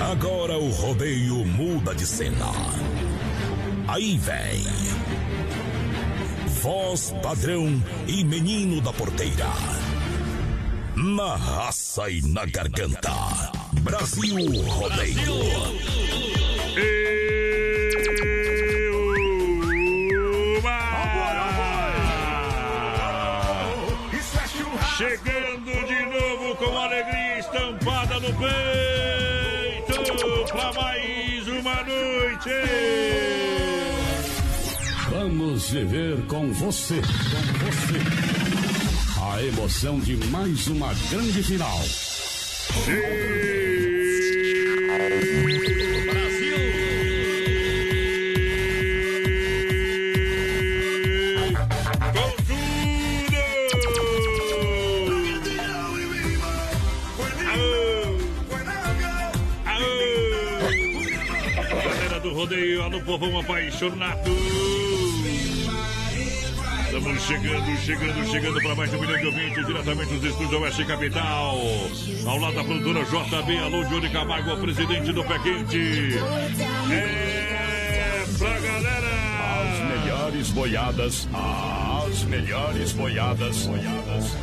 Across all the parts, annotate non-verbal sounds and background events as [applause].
Agora o rodeio muda de cena. Aí vem. Voz padrão e menino da porteira. Na raça e na garganta. Brasil Rodeio. Chegando de novo com alegria estampada no peito noite. Vamos viver com você, com você. A emoção de mais uma grande final. Galera do alô povão apaixonado. Estamos chegando, chegando, chegando para mais de um milhão de ouvintes, diretamente dos estúdios da Oeste Capital. Ao lado da produtora JB, alô Johnny Camargo, o presidente do Pé Quente. É pra galera. As melhores boiadas, as melhores boiadas, boiadas.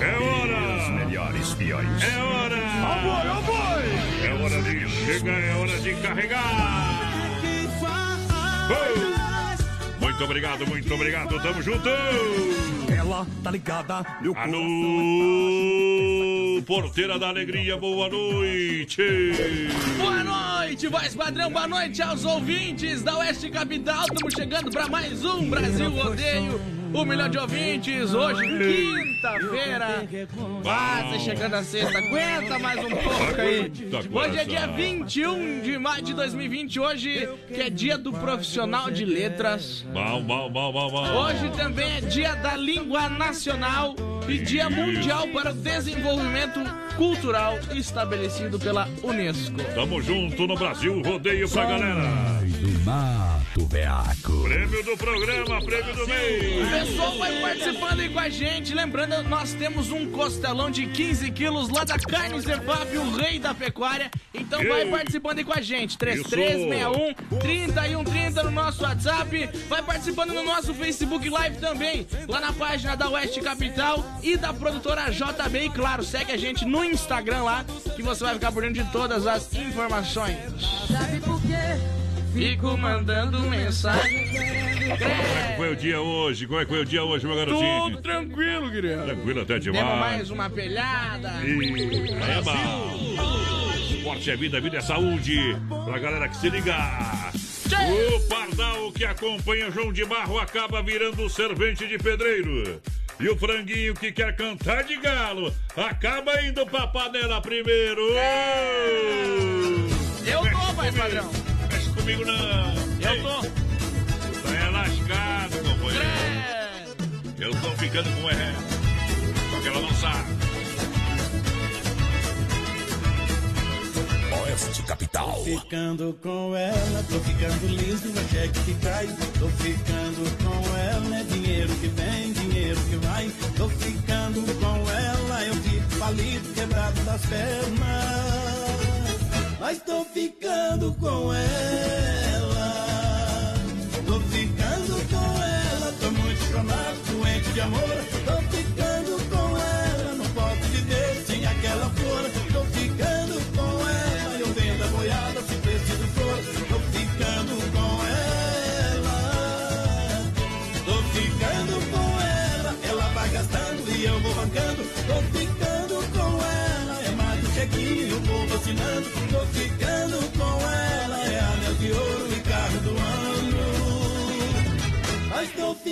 É hora. Os melhores peões. É hora! É hora de chegar, é hora de carregar! Muito obrigado, muito obrigado, tamo junto! Ela tá ligada, meu Alô, porteira da alegria, boa noite! Boa noite, voz padrão, boa noite aos ouvintes da Oeste Capital. Estamos chegando para mais um Brasil Rodeio. Um milhão de ouvintes, hoje, quinta-feira. Quase chegando a sexta. Aguenta mais um pouco aí. Hoje é dia coração. 21 de maio de 2020. Hoje, que é dia do profissional de letras. Bom, bom, bom, bom, bom! Hoje também é dia da língua nacional e dia mundial para o desenvolvimento cultural estabelecido pela Unesco. Tamo junto no Brasil, rodeio pra galera! Do mato, beaco. Prêmio do programa, prêmio do O mês! pessoal vai participando aí com a gente. Lembrando, nós temos um costelão de 15 quilos lá da Carne Zefap, o rei da pecuária. Então Ei. vai participando aí com a gente. 3361 3130 no nosso WhatsApp. Vai participando no nosso Facebook Live também. Lá na página da Oeste Capital e da produtora JB. E claro, segue a gente no Instagram lá, que você vai ficar por dentro de todas as informações. Sabe por quê? Fico mandando mensagem. Como é que foi o dia hoje? Como é que foi o dia hoje, meu garotinho? Tudo tranquilo, querido. Tranquilo até demais. mais uma pelhada. E... É bom. Esporte é vida, vida é saúde. Pra galera que se liga. O pardal que acompanha João de Barro acaba virando servente de pedreiro. E o franguinho que quer cantar de galo acaba indo pra panela primeiro. Eu Mexe tô, vai, padrão. Comigo não. Eu tô. Tá é lascado, companheiro. Eu tô ficando com é. Só que ela não sabe. Oeste Capital. Ficando com ela, tô ficando liso, é cheque que cai. Tô ficando com ela, é dinheiro que vem, dinheiro que vai. Tô ficando com ela, eu fico falido, quebrado das pernas. Mas tô ficando com ela. Tô ficando com ela, tô muito chonado, doente de amor.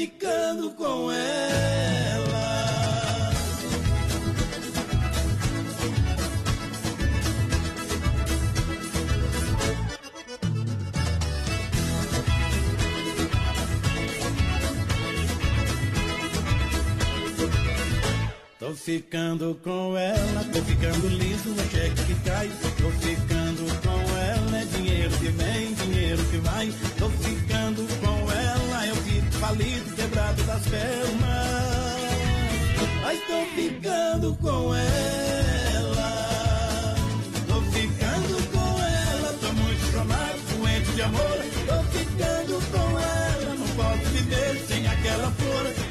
Ficando com ela. Tô ficando com ela, tô ficando liso, é cheque que cai. Tô ficando com ela, é dinheiro que vem, dinheiro que vai. Tô falido, quebrado das pernas. Mas tô ficando com ela. Tô ficando com ela, tô muito chamado, doente de amor. Tô ficando com ela, não posso viver sem aquela flor.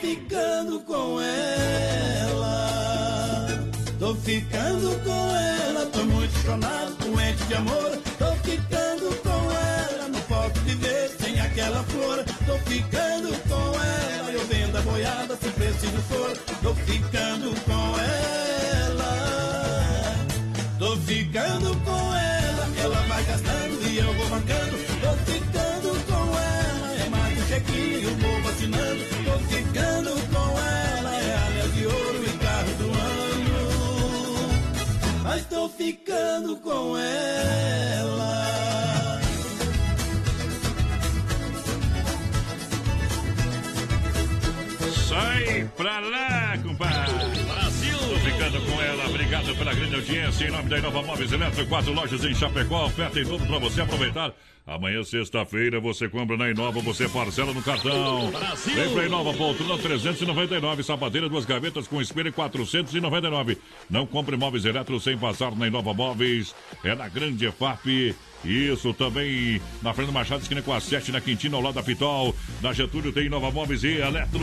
Ficando com ela. Tô ficando com ela, tô muito chonado, doente de amor. Tô ficando com ela, não posso viver sem aquela flor. Tô ficando com ela, eu vendo a boiada se preciso for. Tô ficando com ela, tô ficando com ela. Ficando com ela. Sai pra lá, Obrigado pela grande audiência. Em nome da Inova Móveis Eletro, quatro lojas em Chapecó. Oferta em tudo pra você aproveitar. Amanhã, sexta-feira, você compra na Inova, você parcela no cartão. Brasil. Vem pra Inova, poltrona 399, sapateira, duas gavetas com espelho 499. Não compre móveis eletro sem passar na Inova Móveis. É na Grande EFAP. Isso também na Fernando Machado, esquina com a 7, na Quintina, ao lado da Pitol. Na Getúlio tem Nova Móveis e Eletro.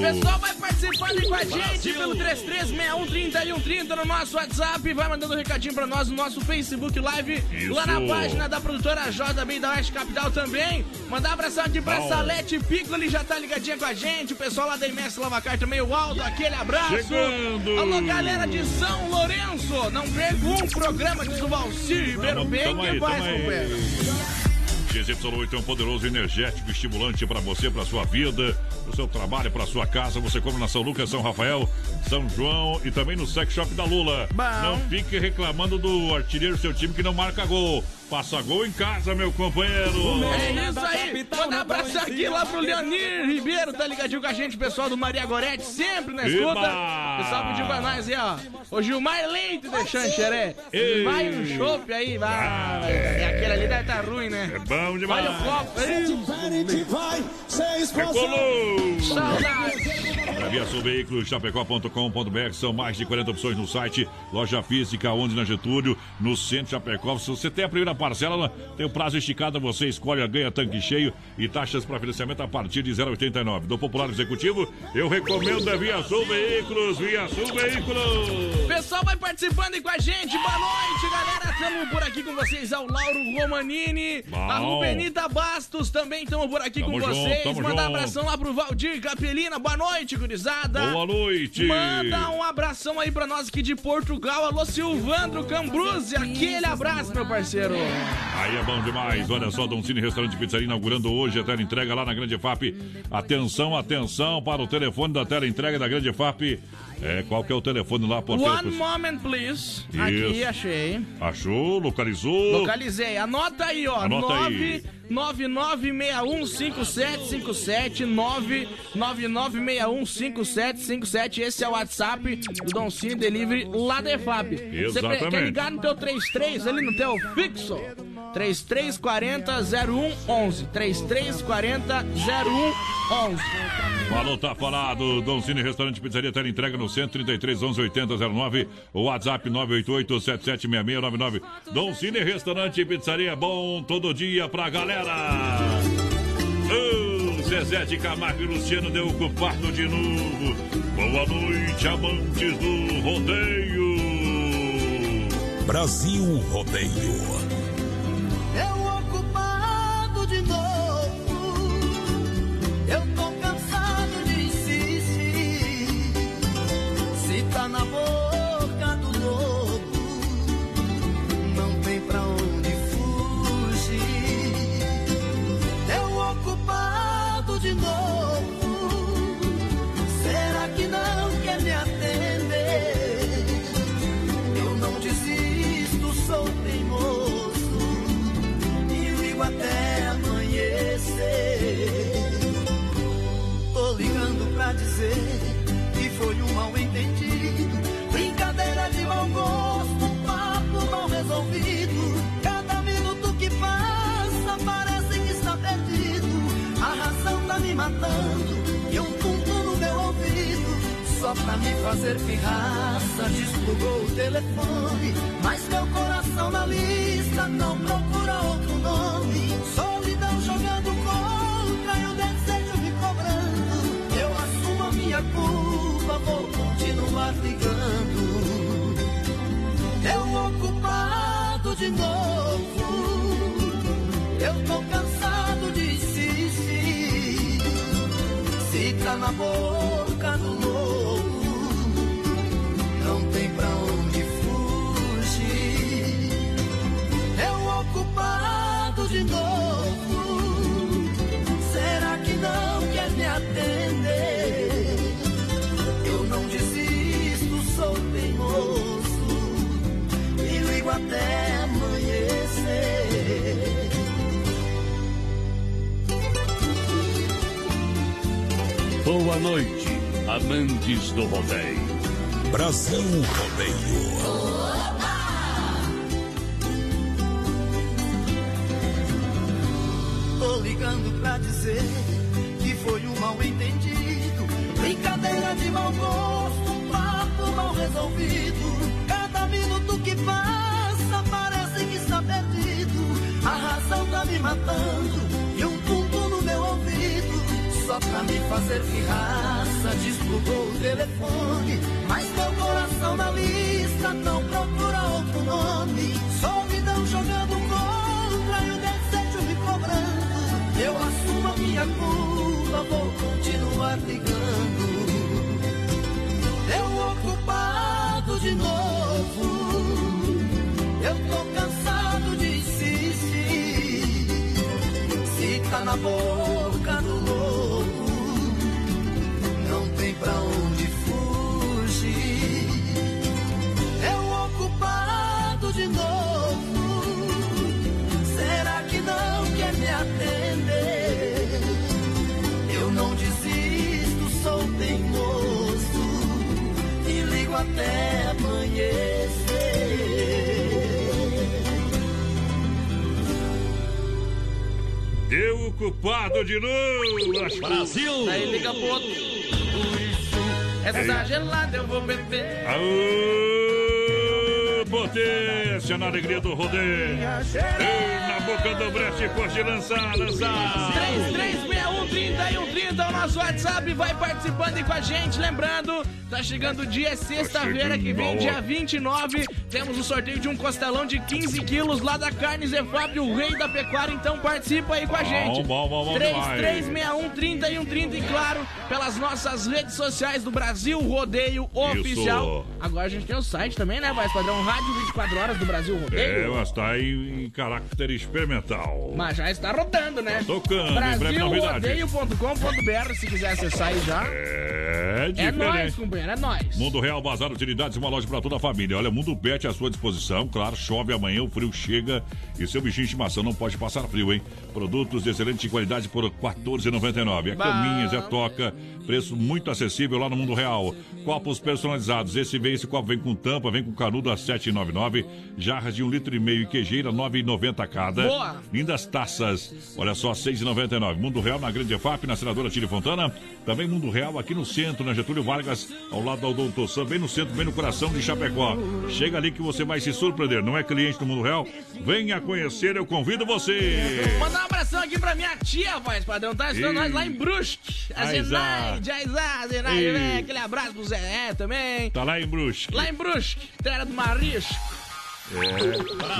Pessoal, vai participando com a gente pelo 336130 no nosso WhatsApp. Vai mandando um recadinho pra nós no nosso Facebook Live. Isso. Lá na página da produtora JB da Oeste Capital também. Mandar um abração aqui pra Bom. Salete Pico, ele já tá ligadinha com a gente. O pessoal lá da MS Lavacar também, o Aldo, aquele abraço. Chegando. Alô, galera de São Lourenço. Não perca um programa de Valci Ribeiro bem faz, tamo aí. companheiro. XY8 é um poderoso energético estimulante para você, para sua vida, para o seu trabalho, para sua casa. Você compra na São Lucas, São Rafael, São João e também no Sex Shop da Lula. Bom. Não fique reclamando do artilheiro do seu time que não marca gol. Passa gol em casa, meu companheiro. É isso aí, mandar um abraço aqui lá pro Leonir Ribeiro, tá ligadinho com a gente, pessoal do Maria Gorete, sempre na escuta. Pessoal pediu pra nós aí, ó. O Gilmar Leite de Xanxeré. Vai um chopp aí, vai. É aquele ali deve tá ruim, né? É bom demais. Olha o copo. Recolou. Saudade. Via Sul Veículos, chapecó.com.br. São mais de 40 opções no site. Loja física, onde na Getúlio, no centro de Chapecó. Se você tem a primeira parcela, tem o prazo esticado, você escolhe, ganha tanque cheio e taxas para financiamento a partir de 0,89. Do Popular Executivo, eu recomendo a Via Sul Veículos. Via Sul Veículos. Pessoal, vai participando aí com a gente. Boa noite, galera. Estamos por aqui com vocês. Ao Lauro Romanini, Bom. a Rubenita Bastos também estamos por aqui Tamo com junto, vocês. Mandar junto. abração lá pro Valdir Capelina. Boa noite, gurizada. Boa noite. Manda um abração aí pra nós aqui de Portugal. Alô, Silvandro Cambruzzi. Aquele abraço, meu parceiro. Aí é bom demais. Olha só, Dom Cine Restaurante Pizzaria inaugurando hoje a tela entrega lá na Grande FAP. Atenção, atenção para o telefone da tela entrega da Grande FAP. É, qual que é o telefone lá, porteiro? One moment, please. Aqui, Isso. achei. Achou? Localizou? Localizei. Anota aí, ó. Anota aí. 999615757 999615757 Esse é o WhatsApp do Dom Cine Delivery lá da EFAP. Você Exatamente. quer ligar no teu 33 ali no teu fixo? 3340 0111. 3340 0111. Falou, tá falado. Dom Cine Restaurante Pizzaria Tela entrega no 133 11 80 09. O WhatsApp 988 776699. Dom Cine Restaurante Pizzaria bom todo dia pra galera. Ô, Zezé de Camargo e Luciano deu ocupado de novo. Boa noite, amantes do rodeio. Brasil Rodeio. Eu ocupado de novo. Eu tô até amanhecer. Tô ligando pra dizer que foi um mal entendido, brincadeira de mau gosto, um papo mal resolvido. Cada minuto que passa parece que está perdido. A razão tá me matando e um tum-tum no meu ouvido. Só pra me fazer pirraça, desplugou o telefone. Mas meu coração na lista não procura nome. Solidão jogando contra e o desejo me cobrando. Eu assumo a minha culpa, vou continuar ligando. Eu ocupado de novo. Eu tô cansado de insistir. Se tá na boca Boa noite, amantes do rodeio. Brasil Rodeio. Tô ligando pra dizer que foi um mal entendido. Brincadeira de mau gosto, um papo mal resolvido. Cada minuto que passa parece que está perdido. A razão tá me matando Só pra me fazer pirraça, desplugou o telefone. Mas meu coração na lista não procura outro nome. Solidão jogando contra e o desejo me cobrando. Eu assumo a minha culpa, vou continuar ligando. Eu ocupado de novo. Eu tô cansado de insistir. Se tá na boca ocupado de novo. Brasil. Aí liga pro outro. Essa gelada eu vou beber. Aô, potência na alegria do rodeio. Ei, na boca do brete, pode lançar, lançar. 3361 é o nosso WhatsApp, vai participando aí com a gente. Lembrando, tá chegando o dia, é sexta-feira que vem, dia ó. 29. Temos o sorteio de um costelão de 15 quilos lá da Carne Zefap, o rei da pecuária. Então participa aí com a gente. bom, bom, bom 3361 3130 e claro, pelas nossas redes sociais do Brasil Rodeio Oficial. Agora a gente tem o site também, né, Voz Padrão? Rádio 24 horas do Brasil É, Rodeio. mas tá em, em caráter experimental. Mas já está rodando, né? Tocando, em Brasilrodeio.com.br se quiser acessar aí já. É. É É diferente. nóis, companheiro, é nóis. Mundo Real, Bazar Utilidades, uma loja para toda a família. Olha, Mundo Pet à sua disposição. Claro, chove amanhã, o frio chega e seu bichinho de estimação não pode passar frio, hein? Produtos de excelente qualidade por R$ 14,99. É caminhas, é toca, preço muito acessível lá no Mundo Real. Copos personalizados. Esse vem, esse copo vem com tampa, vem com canudo a R$ 7,99. Jarras de um litro e meio e quejeira, R$ 9,90 cada. Boa. Lindas taças, olha só, R$ 6,99. Mundo Real na Grande EFAP, na Senadora Tire Fontana. Também Mundo Real aqui no centro, na Getúlio Vargas, ao lado da Odonto Sam, bem no centro, bem no coração de Chapecó. Chega ali que você vai se surpreender. Não é cliente do Mundo Real? Venha conhecer, eu convido você. Mandar um abração aqui pra minha tia, voz padrão. Tá estudando nós lá em Brusque. A. Zenaide, Aizá, Zenaide, vem. Aquele abraço pro Zé também. Tá lá em Brusque. Lá em Brusque, terra do Marisco.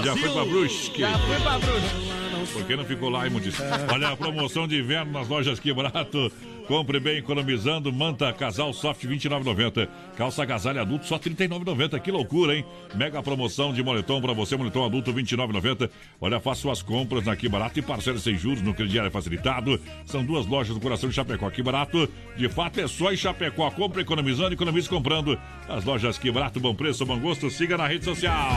Já foi pra Brusque. Já fui pra Brusque. Por que não ficou lá, Imundice? Olha a promoção de inverno nas lojas Que Barato. Compre bem economizando. Manta casal soft R$ 29,90. Calça agasalho adulto só R$ 39,90. Que loucura, hein? Mega promoção de moletom para você, moletom adulto R$ 29,90. Olha, faça suas compras na Que Barato e parcela sem juros no crediário facilitado. São duas lojas do coração de Chapecó. Que Barato, de fato, é só em Chapecó. Compre economizando, economize comprando. As lojas Que Barato, bom preço, bom gosto. Siga na rede social.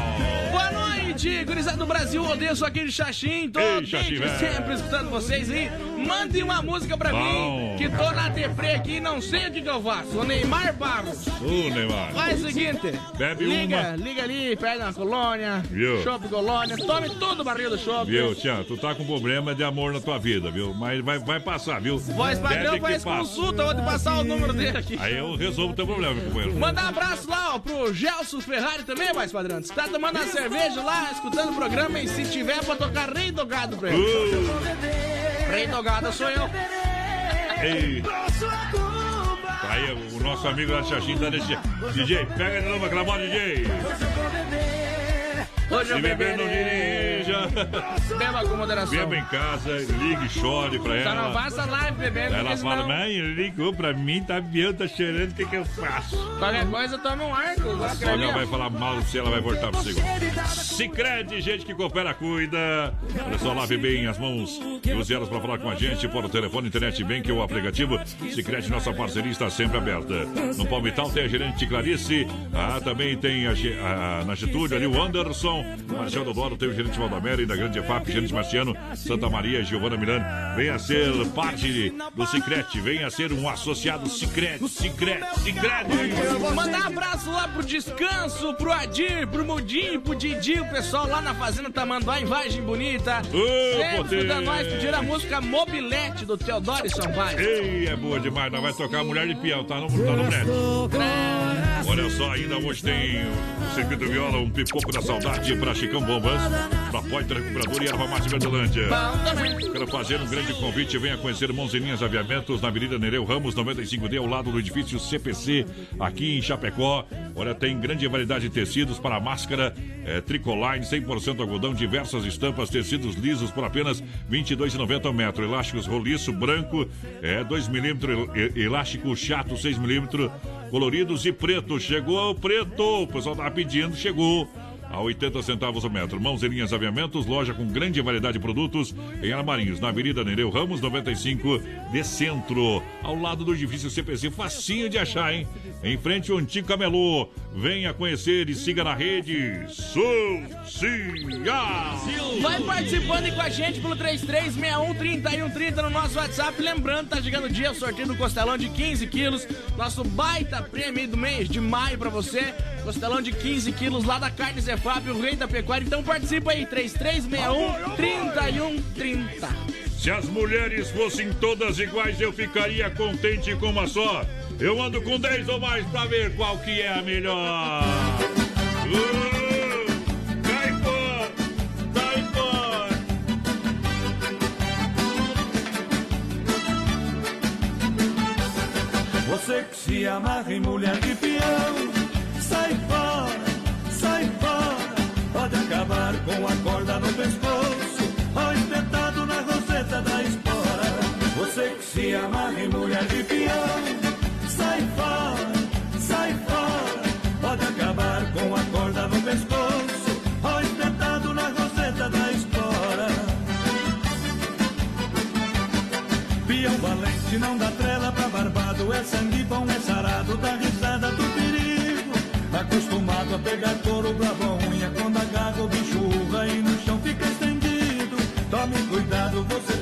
Boa noite, gurizada do Brasil. Odeio sou aqui de Xaxim. Tô Ei, Xaxim, velho. sempre escutando vocês aí. Mande uma música pra Bom. mim, que tô na deprê aqui e não sei o que, que eu faço. O Neymar Barros. Ô, Neymar. Faz o seguinte. Bebe liga, uma. Liga ali, pega uma colônia. Viu? Chopp colônia. Tome tudo o barril do chopp. Viu, Tião? Tu tá com problema de amor na tua vida, viu? Mas vai, vai passar, viu? Voz padrão faz passa. consulta, vou te passar o número dele aqui. Aí eu resolvo o teu problema, meu companheiro. Mandar um abraço lá, ó, pro Gelson Ferrari também, voz padrão. Você tá tomando uma cerveja lá, escutando o programa e se tiver pra tocar Rei do Gado pra ele. Uh, Rei do Gado sou eu. Ei. Aí o nosso amigo de Xaxim tá nesse. DJ, pega de novo aquela bola, DJ. Hoje Se beber, não dirija. Beba com moderação. Beba em casa, ligue, chore pra Só não ela. faça live bebendo, Ela fala, mãe, ligou pra mim, tá vendo, tá chorando, o que que eu faço? qualquer coisa toma um arco. Olha, vai falar mal se ela vai voltar pro segundo. Cicred, gente que coopera, cuida. Olha só, lave bem as mãos e use elas para falar com a gente por telefone, internet bem, que o aplicativo. Cicred, nossa parceria está sempre aberta. No Palmital tem a gerente Clarice. Ah, também tem a, a- na Getúlio ali o Anderson. Marcelo Dodoro tem o gerente Valdamera e da Grande EFAP, gerente Marciano, Santa Maria, Giovana Milano. Venha ser parte do Cicred, venha ser um associado Cicred, Cicred, Cicred. Mandar um abraço lá pro Descanso, pro Adir, pro Mudinho, pro Didi, o pessoal lá na Fazenda Tamanduá, em Vargem Bonita. Ô, Sempre escutando nós, pediram a música Mobilete do Teodoro Sampaio. Ei, é boa demais, nós vai tocar Mulher de Peão, tá no, tá no brete. Olha só, ainda hoje tem o Circuito Viola, um pipoco da saudade pra Chicão Bombas, pra Poitra Recuperador e Erva Mate Verdelândia. Quero fazer um grande convite, venha conhecer Mãozinhas Aviamentos na Avenida Nereu Ramos 95D, ao lado do edifício CPC, aqui em Chapecó. Olha, tem grande variedade de tecidos para máscara, é, tricoline, 100% algodão, diversas estampas, tecidos lisos por apenas R$ 22,90 ao metro. Elásticos roliço branco, é 2 milímetros, elástico chato 6 milímetros, coloridos e preto. Chegou o preto, o pessoal tava pedindo, chegou a 80 centavos o metro. Mãos e linhas aviamentos, loja com grande variedade de produtos em Armarinhos, na Avenida Nereu Ramos, 95 de centro, ao lado do edifício CPC, facinho de achar, hein? Em frente ao antigo camelô. Venha conhecer e siga na rede Social. Vai participando com a gente pelo 33613130 no nosso WhatsApp. Lembrando, tá chegando o dia, sorteio do costelão de 15 quilos. Nosso baita prêmio do mês de maio pra você. Costelão de 15 quilos lá da Carne Zé Fábio, o rei da pecuária. Então participa aí, 33613130. Se as mulheres fossem todas iguais, eu ficaria contente com uma só. Eu ando com 10 ou mais pra ver qual que é a melhor. Uh. Você que se amarra em mulher de peão, Amarra em mulher de peão, sai fora, sai fora. Pode acabar com a corda no pescoço, ou espetado na roseta da espora. Peão valente não dá trela pra barbada. lado é sangue bom, é sarado da risada do perigo. Acostumado a pegar couro, bravo unha, quando agarra o bicho urra e no chão fica estendido. Tome cuidado, você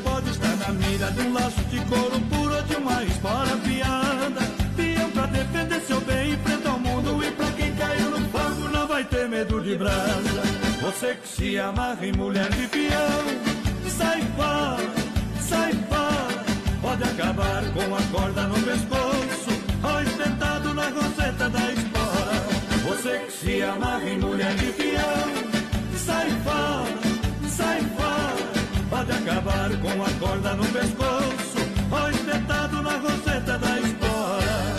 na mira de um laço de couro puro de uma espora piada. Pião pra defender seu bem, enfrenta o mundo e pra quem caiu no fogo não vai ter medo de brasa. Você que se amarra em mulher de peão, sai fora, sai fora. Pode acabar com a corda no pescoço, ou espetado na roseta da espora. Você que se amarra em mulher de peão, sai fora. Pode acabar com a corda no pescoço, ou espetado na roseta da espora.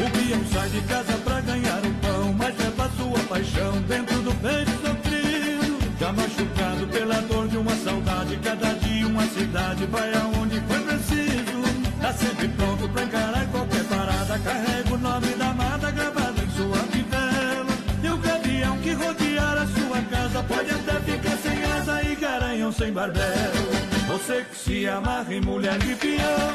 O peão sai de casa pra ganhar o pão, mas leva sua paixão dentro do peito sofrido. Já machucado pela dor de uma saudade, cada dia uma cidade vai aonde foi. Tá sempre pronto pra encarar qualquer parada, carrega o nome da amada gravado em sua fivela. E o gavião que rodear a sua casa pode até ficar sem asa e garanhão sem barbelo. Você que se amarra em mulher de peão,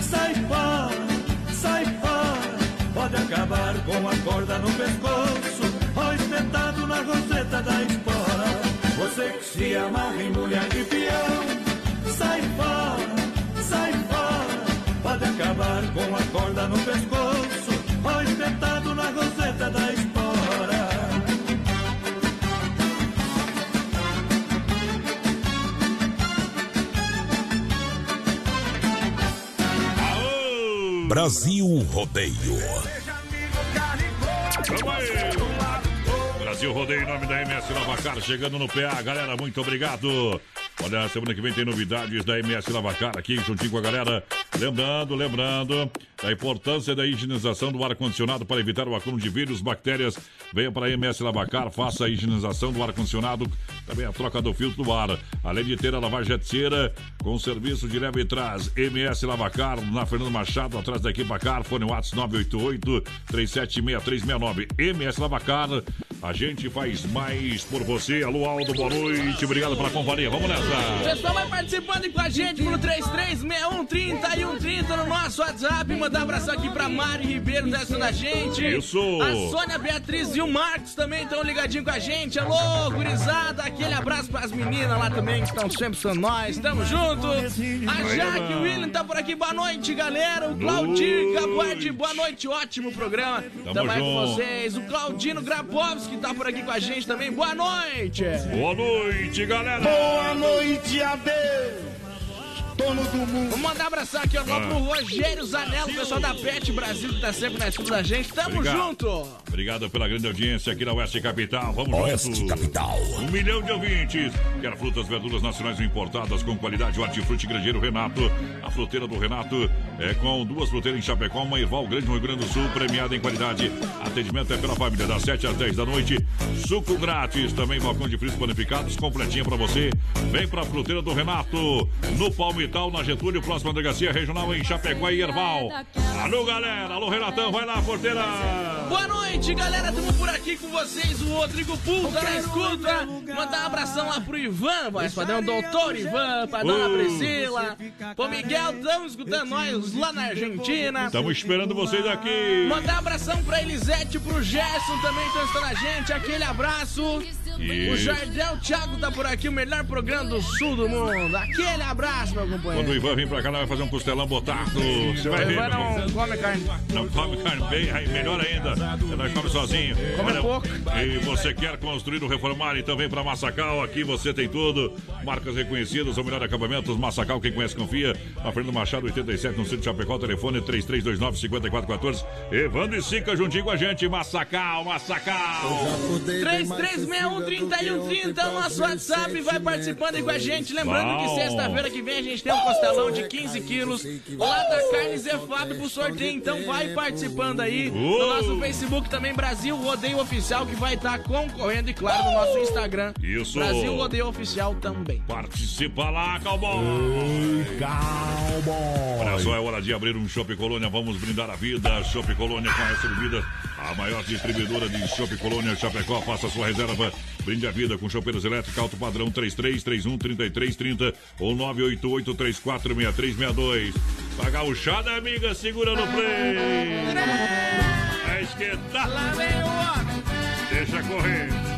sai fora, sai fora. Pode acabar com a corda no pescoço ou espetado na roseta da espora. Você que se amarra em mulher de peão, sai fora, acabar com a corda no pescoço ou espetado na roseta da espora. Aô! Brasil Rodeio. Vamos aí! Brasil Rodeio em nome da MS Lavacar, chegando no PA. Galera, muito obrigado. Olha, semana que vem tem novidades da MS Lavacar aqui juntinho com a galera. Lembrando, lembrando da importância da higienização do ar-condicionado para evitar o acúmulo de vírus, bactérias. Venha para a MS Lavacar, faça a higienização do ar-condicionado, também a troca do filtro do ar. Além de ter a lavagem jeteira com serviço de leve e trás. MS Lavacar, na Fernando Machado, atrás da equipa Car, fone WhatsApp 988 376369. MS Lavacar, a gente faz mais por você. Alô, Aldo, boa noite. Obrigado pela companhia. Vamos nessa. O pessoal vai participando com a gente pelo 336130 e 130 no nosso WhatsApp. Mandar um abraço aqui pra Mari Ribeiro, testando a gente. Isso. A Sônia Beatriz e o Marcos também estão ligadinhos com a gente. Alô, gurizada. Aquele abraço pras meninas lá também que estão sempre com nós. Tamo junto. A Jaque. William tá por aqui. Boa noite, galera. O Claudinho Gabuardi, boa noite. Ótimo programa. Tamo com junto. vocês. O Claudino Grabowski tá por aqui com a gente também. Boa noite. Boa noite, galera. Boa noite, adeus. Dono do mundo. Vou mandar abração aqui ó, lá Ah. pro Rogério Zanello, o pessoal da Pet Brasil que tá sempre na escuta da gente. Tamo Obrigado. junto! Obrigado pela grande audiência aqui na Oeste Capital. Vamos Oeste juntos. Capital. Um milhão de ouvintes. Quer frutas, verduras nacionais importadas com qualidade. Hortifruti Grangeiro Renato. A fruteira do Renato é com duas fruteiras em Chapecó, uma Erval Grande no Rio Grande do Sul, premiada em qualidade. Atendimento é pela família, das 7 às 10 da noite. Suco grátis, também balcão de frios panificados, completinha pra você. Vem pra fruteira do Renato, no Palmital, na Getúlio, próxima delegacia regional em Chapecó e Erval. Alô, galera. Alô, Renatão. Vai lá, porteira. Boa noite, galera! Tamo por aqui com vocês, o Rodrigo Pulta na escuta. Mandar um abração lá pro Ivan, voz padrão, doutor Ivan, pra dona Uh. Priscila. Pro Miguel, tamo escutando nós lá na Argentina. Estamos esperando vocês aqui. Mandar um abração pra Elisete, pro Gerson também que estão escutando a gente. Aquele abraço. Isso. O Jardel Thiago tá por aqui, o melhor programa do sul do mundo. Aquele abraço, meu companheiro. Quando o Ivan vir pra cá, ela vai fazer um costelão botado. Você vai ver. Ivan não, come carne. Não come carne bem, aí melhor ainda. Ela come sozinho. Come Olha, pouco. E você quer construir ou reformar, então vem pra Massacal. Aqui você tem tudo. Marcas reconhecidas, o melhor acabamento. Massacal, quem conhece, confia. Na frente do Machado, 87, no centro de Chapecó. Telefone 3329-5414. Evandro e Sica juntinho com a gente. Massacal, Massacal. 3361 3130 nosso WhatsApp vai participando aí com a gente. Lembrando Uau. que sexta-feira que vem a gente tem um costelão de 15 quilos lá da Carne Zé Fábio pro sorteio. Então vai participando aí no nosso uh! Facebook também, Brasil Rodeio Oficial, que vai estar tá concorrendo, e claro, no nosso Instagram. Isso. Brasil Rodeio Oficial também. Participa lá, Calbão. Calbão. Olha só, é hora de abrir um Shopping Colônia. Vamos brindar a vida. Shopping Colônia com essa bebida a maior distribuidora de Chopp Colônia Chapecó. Faça sua reserva. Brinde a vida com chopeiros elétricos alto padrão 3331 3330 ou 988 346362. Pagar o chá da amiga, segura no play. Vai esquentar. Deixa correr.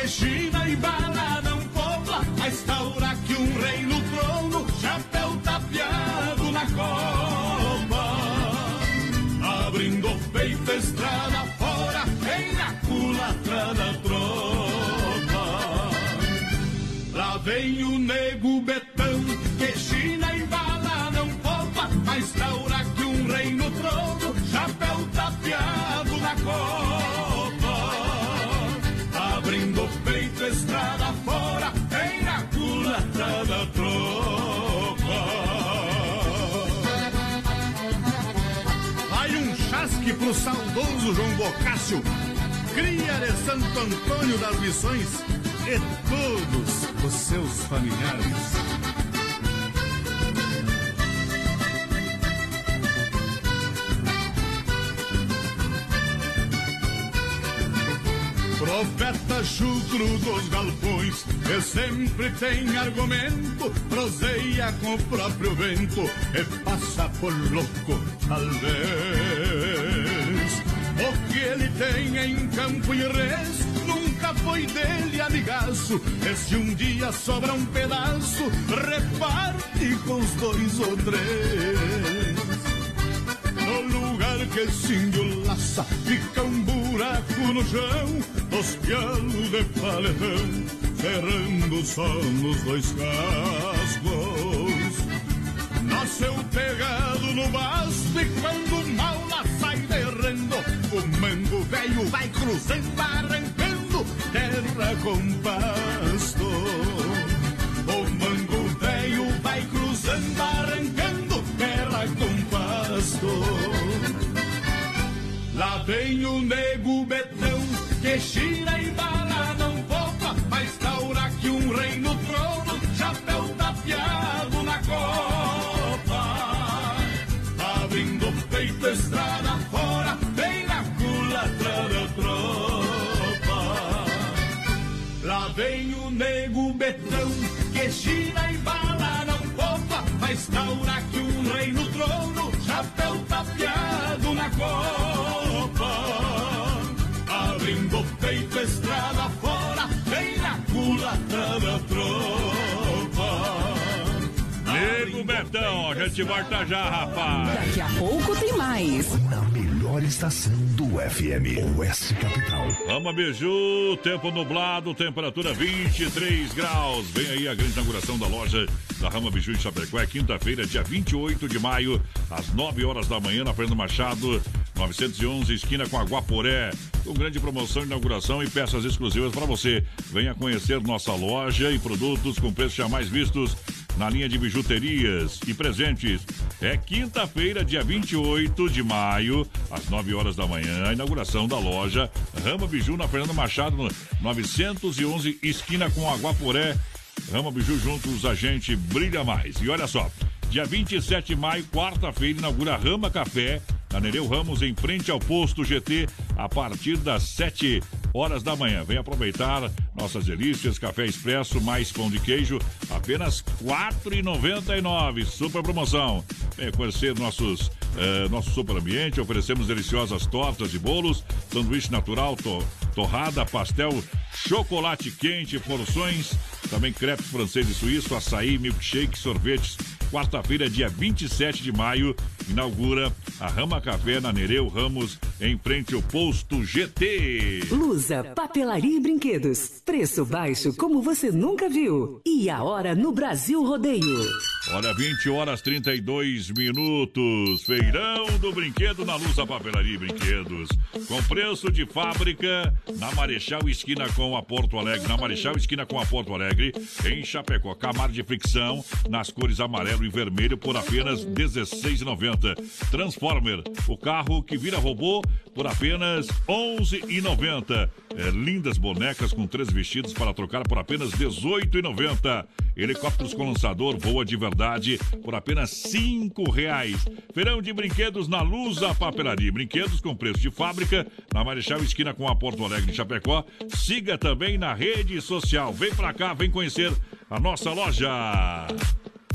que China e bala não pobla, a estaura que um rei no trono, chapéu tapeado na copa. Abrindo o peito, estrada fora, vem na culatra da tropa. Lá vem pro saudoso João Bocácio, cria de Santo Antônio das Missões e todos os seus familiares. Profeta chucro dos galpões, que sempre tem argumento, proseia com o próprio vento e passa por louco, talvez. Ele tem em campo e res nunca foi dele amigaço. E se um dia sobra um pedaço, reparte com os dois ou três. No lugar que se laça, fica um buraco no chão, os pialos de paletão, ferrando só nos dois cascos. Nasceu pegado no basto e quando velho vai cruzando, arrancando terra com pasto. O mango velho vai cruzando, arrancando terra com pasto. Lá vem o nego betão, que gira e bala não poupa, mas taura que um rei no poupa, mas taura que um rei no trono, chapéu tapeado na copa. A gente volta já, rapaz. Daqui a pouco tem mais. Na melhor estação do FM, Oeste Capital. Vamos, Biju, tempo nublado, temperatura 23 graus. Vem aí a grande inauguração da loja da Rama Biju em Chapecó. É quinta-feira, dia 28 de maio, às 9 horas da manhã, na Fernando Machado, 911, esquina com Aguaporé. Com grande promoção, inauguração e peças exclusivas para você. Venha conhecer nossa loja e produtos com preços jamais vistos na linha de bijuterias e presentes. É quinta-feira, dia 28 de maio, às 9 horas da manhã, a inauguração da loja Rama Biju na Fernando Machado, no 911, esquina com Aguaporé. Rama Biju juntos, a gente brilha mais. E olha só, dia 27 de maio, quarta-feira, inaugura Rama Café na Nereu Ramos, em frente ao posto GT, a partir das 7 horas da manhã. Vem aproveitar nossas delícias, café expresso mais pão de queijo, apenas R$ 4,99. Super promoção. Venha conhecer nossos, eh, nosso super ambiente. Oferecemos deliciosas tortas e bolos, sanduíche natural, to, torrada, pastel, chocolate quente, porções, também crepes francês e suíço, açaí, milkshake, sorvetes. Quarta-feira, dia 27 de maio, inaugura a Rama Café na Nereu Ramos, em frente ao posto GT. Lusa, papelaria e brinquedos. Preço baixo como você nunca viu. E a hora no Brasil Rodeio. Olha, 20 horas 32 minutos. Feirão do brinquedo na Lusa Papelaria e Brinquedos. Com preço de fábrica na Marechal Esquina com a Porto Alegre. Na Marechal Esquina com a Porto Alegre, em Chapecó. Camaro de fricção nas cores amarelo e vermelho por apenas R$ 16,90. Transformer, o carro que vira robô por apenas R$ 11,90. É, lindas bonecas com três vestidos para trocar por apenas R$ 18,90. Helicópteros com lançador voa de verdade por apenas cinco reais. Feirão de brinquedos na Lusa Papelaria. Brinquedos com preço de fábrica na Marechal Esquina com a Porto Alegre de Chapecó. Siga também na rede social. Vem pra cá, vem conhecer a nossa loja.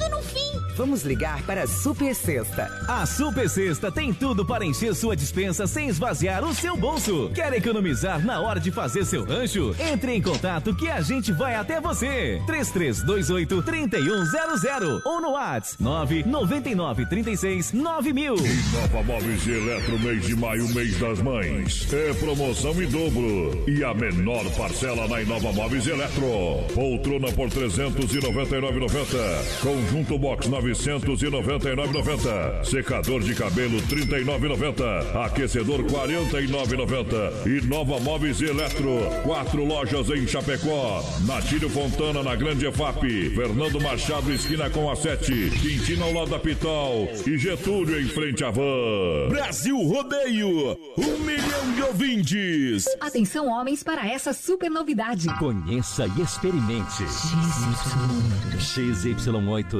tudo no fim. Vamos ligar para a Super Sexta. A Super Sexta tem tudo para encher sua dispensa sem esvaziar o seu bolso. Quer economizar na hora de fazer seu rancho? Entre em contato que a gente vai até você. 3328 3100 ou no WhatsApp 999 36 9000. Nova Móveis e Eletro, mês de maio, mês das mães. É promoção em dobro. E a menor parcela na Inova Móveis e Eletro. Poltrona por 399,90. Conjunto box 999,90. Secador de cabelo 39,90. Aquecedor 49,90. E Nova Móveis Eletro. Quatro lojas em Chapecó. Natílio Fontana na Grande EFAP. Fernando Machado, esquina com a 7. Quintino ao lado da Pitol. E Getúlio em frente à van. Brasil Rodeio, um milhão de ouvintes. Atenção, homens, para essa super novidade. Conheça e experimente. XY8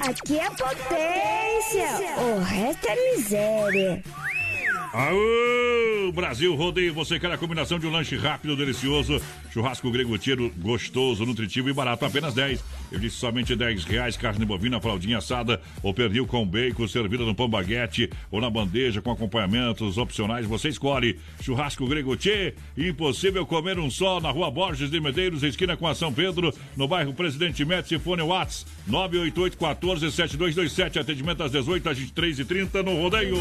Aqui é potência, o resto é miséria. Aô, Brasil Rodeio, você quer a combinação de um lanche rápido, delicioso, churrasco grego tiro, gostoso, nutritivo e barato, apenas 10. Eu disse somente 10 reais, carne bovina, fraldinha assada ou pernil com bacon, servida no pão baguete ou na bandeja com acompanhamentos opcionais, você escolhe. Churrasco grego tchê, impossível comer um só, na rua Borges de Medeiros, esquina com a São Pedro, no bairro Presidente Médici, fone Whats 988 14 7227, atendimento às 18 às 23 h 30 no Rodeio.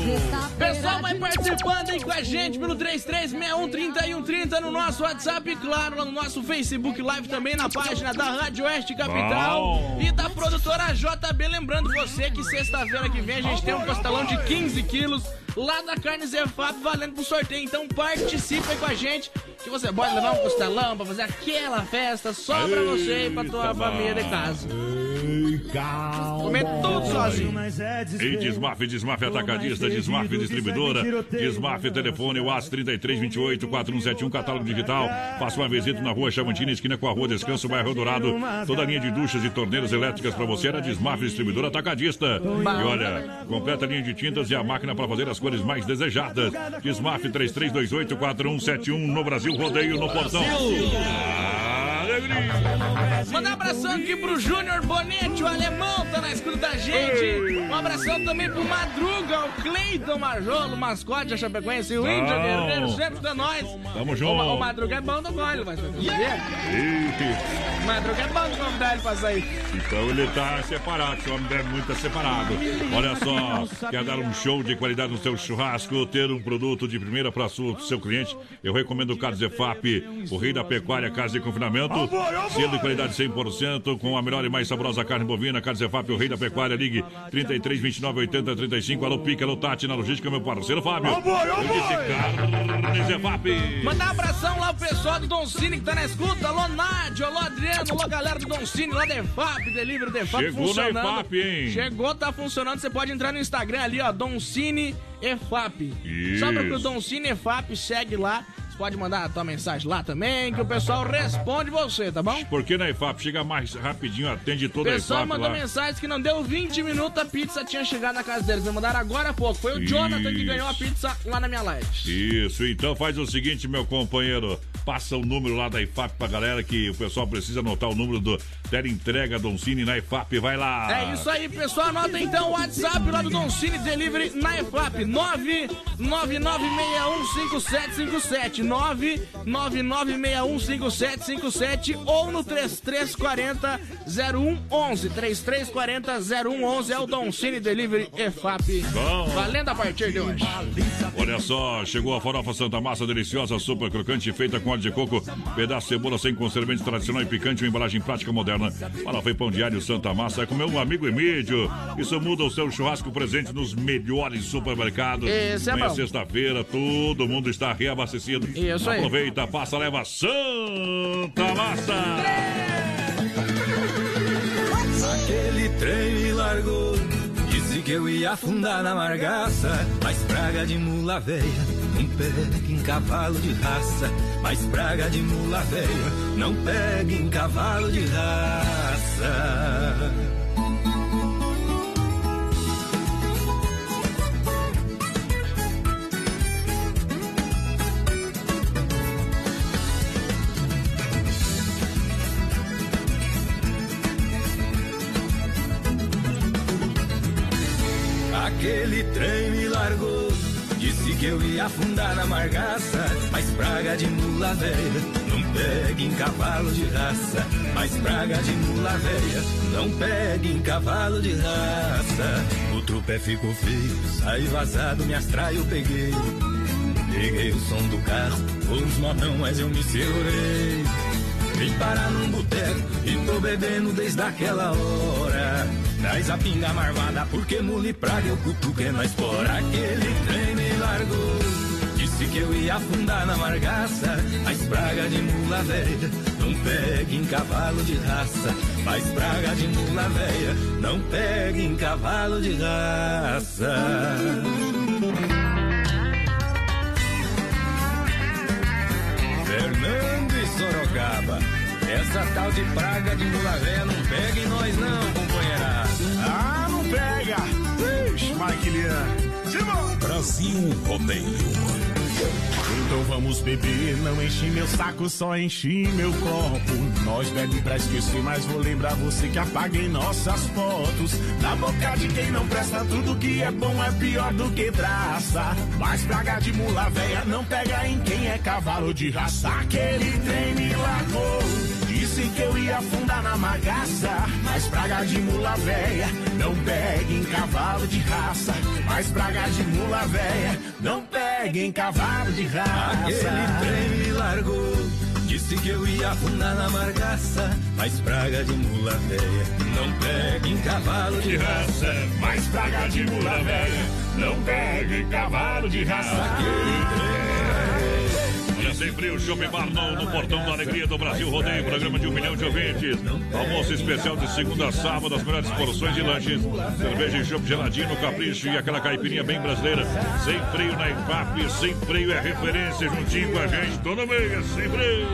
Pessoal, vai participando aí com a gente pelo 33613130 no nosso WhatsApp e claro, lá no nosso Facebook Live também na página da Rádio Oeste Capital Bom. e da produtora JB. Lembrando você que sexta-feira que vem a gente tem um costelão de 15 quilos lá da Carne Zé Fábio valendo pro sorteio. Então participe aí com a gente que você pode levar um costelão pra fazer aquela festa só pra você e pra tua Eita, família de casa. Comer tudo sozinho. Em Desmaf, Desmaf Atacadista, Desmaf Distribuidora, Desmaf Telefone, WhatsApp 3328 4171, catálogo digital. Faça uma visita na rua Chavantina, esquina com a rua Descanso, bairro Dourado. Toda a linha de duchas e torneiras elétricas para você era Desmaf Distribuidora Atacadista. E olha, completa a linha de tintas e a máquina para fazer as cores mais desejadas. Desmaf 3328 4171 no Brasil Rodeio no Portão. Alegria! Manda um abração aqui pro Júnior Bonetti, o alemão, tá na escuta da gente. Um abração também pro Madruga, o Cleiton Marjolo, o mascote da Chapecoense, e o Índio. Guerreiro, sempre da nós. Tamo junto. O, o Madruga é bom do gole. Ih, O Madruga é bom de convidar ele pra sair. Então ele tá separado, esse homem deve muito estar separado. Olha só, quer dar um show de qualidade no seu churrasco, ter um produto de primeira para o seu cliente? Eu recomendo o Carlos EFAP, o rei da pecuária, casa de confinamento. Selo de qualidade 100% com a melhor e mais saborosa carne bovina. Carne Zefap, o rei da pecuária. Ligue 33, 29, 80, 35. Alô, Pica, alô, Tati, na logística, meu parceiro Fábio. Eu disse Carne Zefap. Mandar um abração lá pro pessoal do Don Cine que tá na escuta. Alô, Nádio, alô, Adriano, alô, galera do Don Cine, lá da EFAP, Delivery da EFAP Chegou na funcionando. EFAP, hein? Chegou, tá funcionando. Você pode entrar no Instagram ali, ó, Don Cine EFAP. Só Isso. procura o Don Cine EFAP, segue lá. Pode mandar a tua mensagem lá também, que o pessoal responde você, tá bom? Porque na IFAP chega mais rapidinho, atende O toda a pessoal IFAP mandou lá. mensagem que não deu 20 minutos, a pizza tinha chegado na casa deles. Me mandaram agora há pouco. Foi o Jonathan que Isso. ganhou a pizza lá na minha live. Isso, então faz o seguinte, meu companheiro. Passa o número lá da IFAP pra galera que o pessoal precisa anotar o número do Teleentrega Doncini na IFAP. Vai lá. É isso aí, pessoal. Anota então o WhatsApp lá do Don Cine Delivery na EFAP. 999615757. 999615757 ou no 3340-0111. 3340-0111 é o Don Cine Delivery EFAP. Bom. Valendo a partir de hoje. Olha só, chegou a farofa Santa Massa deliciosa, super crocante, feita com óleo de coco, pedaço de cebola sem conservante tradicional e picante, uma embalagem prática moderna. E pão diário Santa Massa é com meu amigo Emílio. Isso muda o seu churrasco presente nos melhores supermercados. Esse é sexta-feira, todo mundo está reabastecido. Isso aí. Aproveita, passa, leva Santa Massa. Aquele trem largou, que eu ia afundar na margaça. Mas praga de mula veia, não pega em cavalo de raça. Mas praga de mula veia, não pega em cavalo de raça. Que eu ia afundar na margaça. Mas praga de mula velha, não pega em cavalo de raça. Mas praga de mula velha, não pega em cavalo de raça. O trupé ficou feio, saí vazado, me astrai eu peguei. Peguei o som do carro, os modão, mas eu me segurei. Vim parar num boteco e tô bebendo desde aquela hora. Traz a pinga marvada, porque mule praga eu cutuco é na espora. Aquele que eu ia afundar na margaça. Mas praga de mula velha, não pega em cavalo de raça. Mas praga de mula velha, não pega em cavalo de raça. Fernando e Sorocaba. Essa tal de praga de mula véia não pega em nós não, companheira. Ah, não pega! Ixi, Mike Lian. Brasil Rodeio. Então vamos beber, não enchi meu saco, só enchi meu copo. Nós bebe pra esquecer, mas vou lembrar você que apaguei nossas fotos. Na boca de quem não presta, tudo que é bom é pior do que traça. Mas praga de mula véia não pega em quem é cavalo de raça. Aquele trem me largou. Disse que eu ia afundar na magaça. Mas praga de mula véia não pega em cavalo de raça. Mas praga de mula véia não pega em cavalo de raça. Aquele trem me largou. Disse que eu ia afundar na margaça. Mas praga de mula véia não pega em cavalo de raça. Mas praga de mula velha não pega em cavalo de raça. Olha, sempre Shopping Bar no, no Portão da Alegria do Brasil Rodeio, programa de um milhão de ouvintes. Almoço especial de segunda a sábado, as melhores porções de lanches. Cerveja e chopp geladinho no capricho e aquela caipirinha bem brasileira. Sem freio na IFAP, sem freio é referência, juntinho com a gente todo mês, sem freio.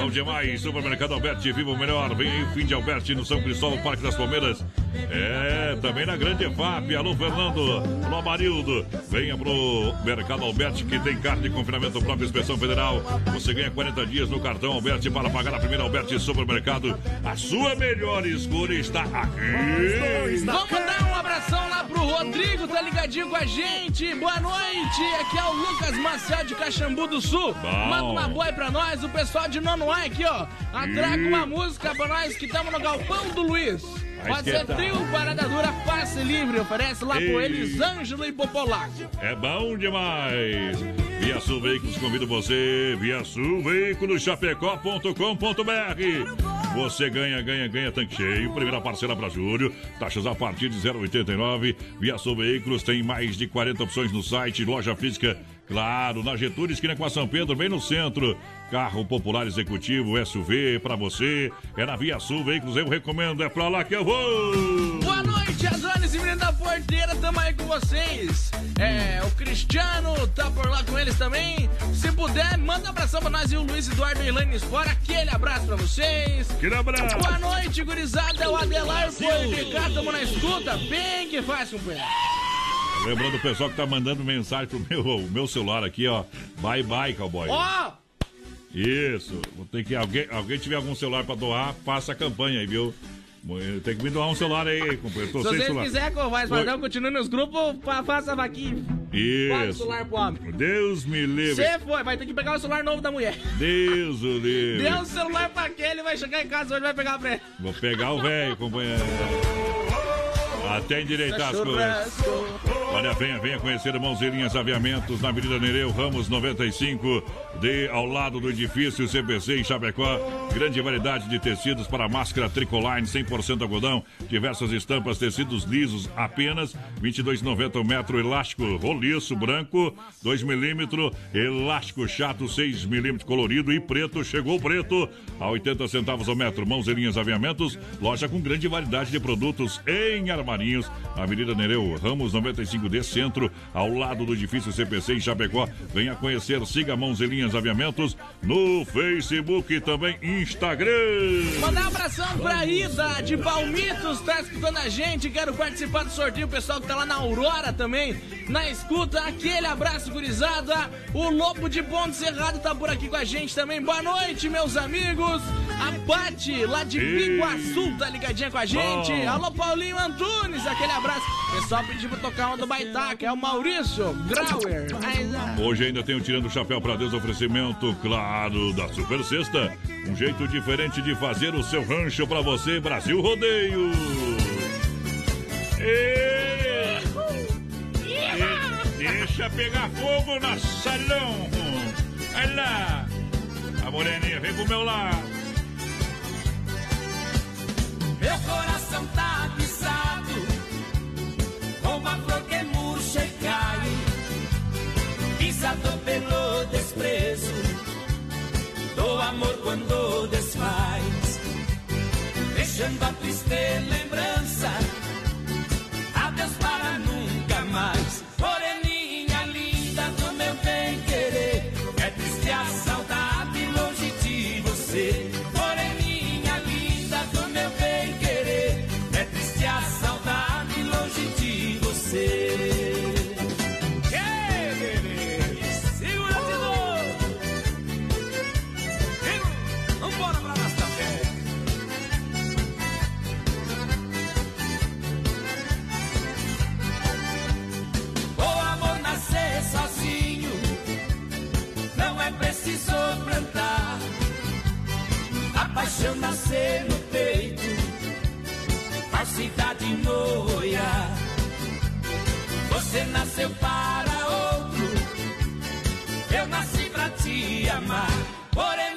Bom demais, Supermercado Alberti, viva o melhor. Vem aí o fim de Alberti no São Cristóvão, Parque das Palmeiras. É, também na Grande EFAP. Alô, Fernando. Alô, Marildo. Venha pro Mercado Alberti, que tem carta de confinamento própria Inspeção Federal. Você ganha 40 dias no cartão Alberti para pagar a primeira Alberti Supermercado. A sua melhor escolha está aqui. Vamos dar um abração lá pro Rodrigo, tá ligadinho com a gente. Boa noite, aqui é o Lucas Marcel de Caxambu do Sul. Bom. Manda uma boa aí pra nós, o pessoal de Nonoai aqui, ó. Atraga uma música pra nós que estamos no Galpão do Luiz. Mas Pode ser tal? trio, parada dura, passe livre. Oferece lá pro Ei. Elisângelo e Popolaco. É bom demais. Via Sul Veículos convido você, Via Sul Veículos Chapecó.com.br. Você ganha, ganha, ganha tanque cheio. Primeira parcela para julho. Taxas a partir de 0,89. Via Sul Veículos tem mais de 40 opções no site, loja física Claro, na Getúlio, esquina com a São Pedro, bem no centro. Carro popular executivo, SUV, para você. É na Via Sul Veículos, eu recomendo, é pra lá que eu vou. Boa noite, Adonis e menino da porteira, tamo aí com vocês. É, o Cristiano tá por lá com eles também. Se puder, manda um abração pra nós e o Luiz Eduardo e Elaine fora. Aquele abraço pra vocês. Aquele abraço. Boa noite, gurizada. É o Adelar Portecar, tamo na escuta. Bem que faz, companheiro. Lembrando o pessoal que tá mandando mensagem pro meu, meu celular aqui, ó. Bye bye, cowboy. Ó! Isso. Vou ter que. Alguém, alguém tiver algum celular pra doar, faça a campanha aí, viu? Tem que me doar um celular aí, companheiro. Tô Se sem vocês celular. quiserem, vai, Padrão, continue nos grupos, fa- faça a vaquinha. O Isso. celular pro homem. Deus me livre. Você foi, vai ter que pegar o celular novo da mulher. Deus o livre. Deu o celular pra aquele, vai chegar em casa hoje vai pegar pra ele. Vou pegar o velho, companheiro. Até endireitar as coisas. Olha, venha, venha conhecer Irmãos Linhas Aviamentos na Avenida Nereu Ramos 95, de, ao lado do edifício CPC em Chapecó. Grande variedade de tecidos para máscara Tricoline, 100% algodão, diversas estampas, tecidos lisos, apenas R$ 22,90 o metro, elástico roliço branco, 2 milímetros, elástico chato, 6 milímetros colorido e preto, chegou o preto, a 80 centavos ao metro. Mãos Linhas Aviamentos, loja com grande variedade de produtos em armarinhos, Avenida Nereu Ramos 95D Centro, ao lado do edifício CPC em Chapecó. Venha conhecer, siga Mãos e Linhas Aviamentos no Facebook e também Instagram. Mandar um abração pra Ida de Palmitos, tá escutando a gente. Quero participar do sorteio. O pessoal que tá lá na Aurora também, na escuta. Aquele abraço, gurizada. O Lobo de Ponte Cerrado tá por aqui com a gente também. Boa noite, meus amigos. A Pati, lá de. Biguaçu, tá ligadinha com a gente. Bom. Alô, Paulinho Antunes, aquele abraço. Pessoal pediu pra tocar uma do Baitaca. É o Maurício Grauer. Mas, Hoje ainda tem o Tirando o Chapéu para Deus oferecimento, claro, da Super Sexta. Um jeito diferente de fazer o seu rancho para você, Brasil Rodeio. E... E- Deixa pegar fogo na salão. Olha lá. A moreninha vem pro meu lado. Meu coração tá Como a flor que murcha e cai. Pisado pelo desprezo Do amor quando desfaz. Deixando a triste A paixão nascer no peito, falsidade no olhar. Você nasceu para outro, eu nasci pra te amar. Moreninha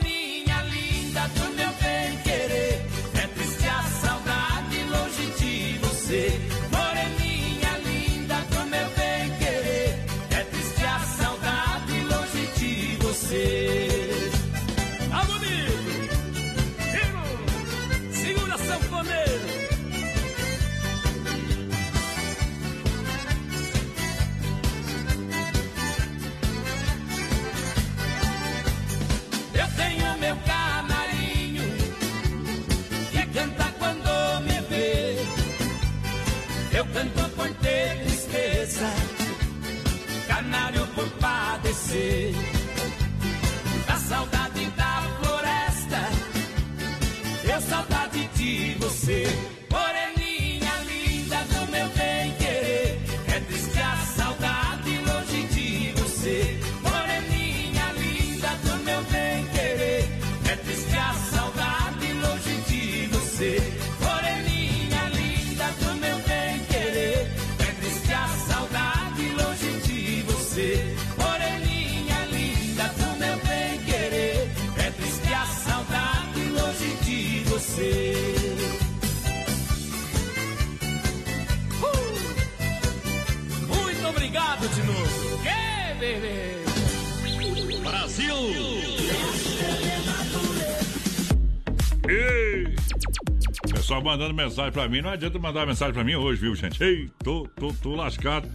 mandando mensagem pra mim. Não adianta mandar mensagem pra mim hoje, viu, gente? Ei, tô, tô, tô lascado.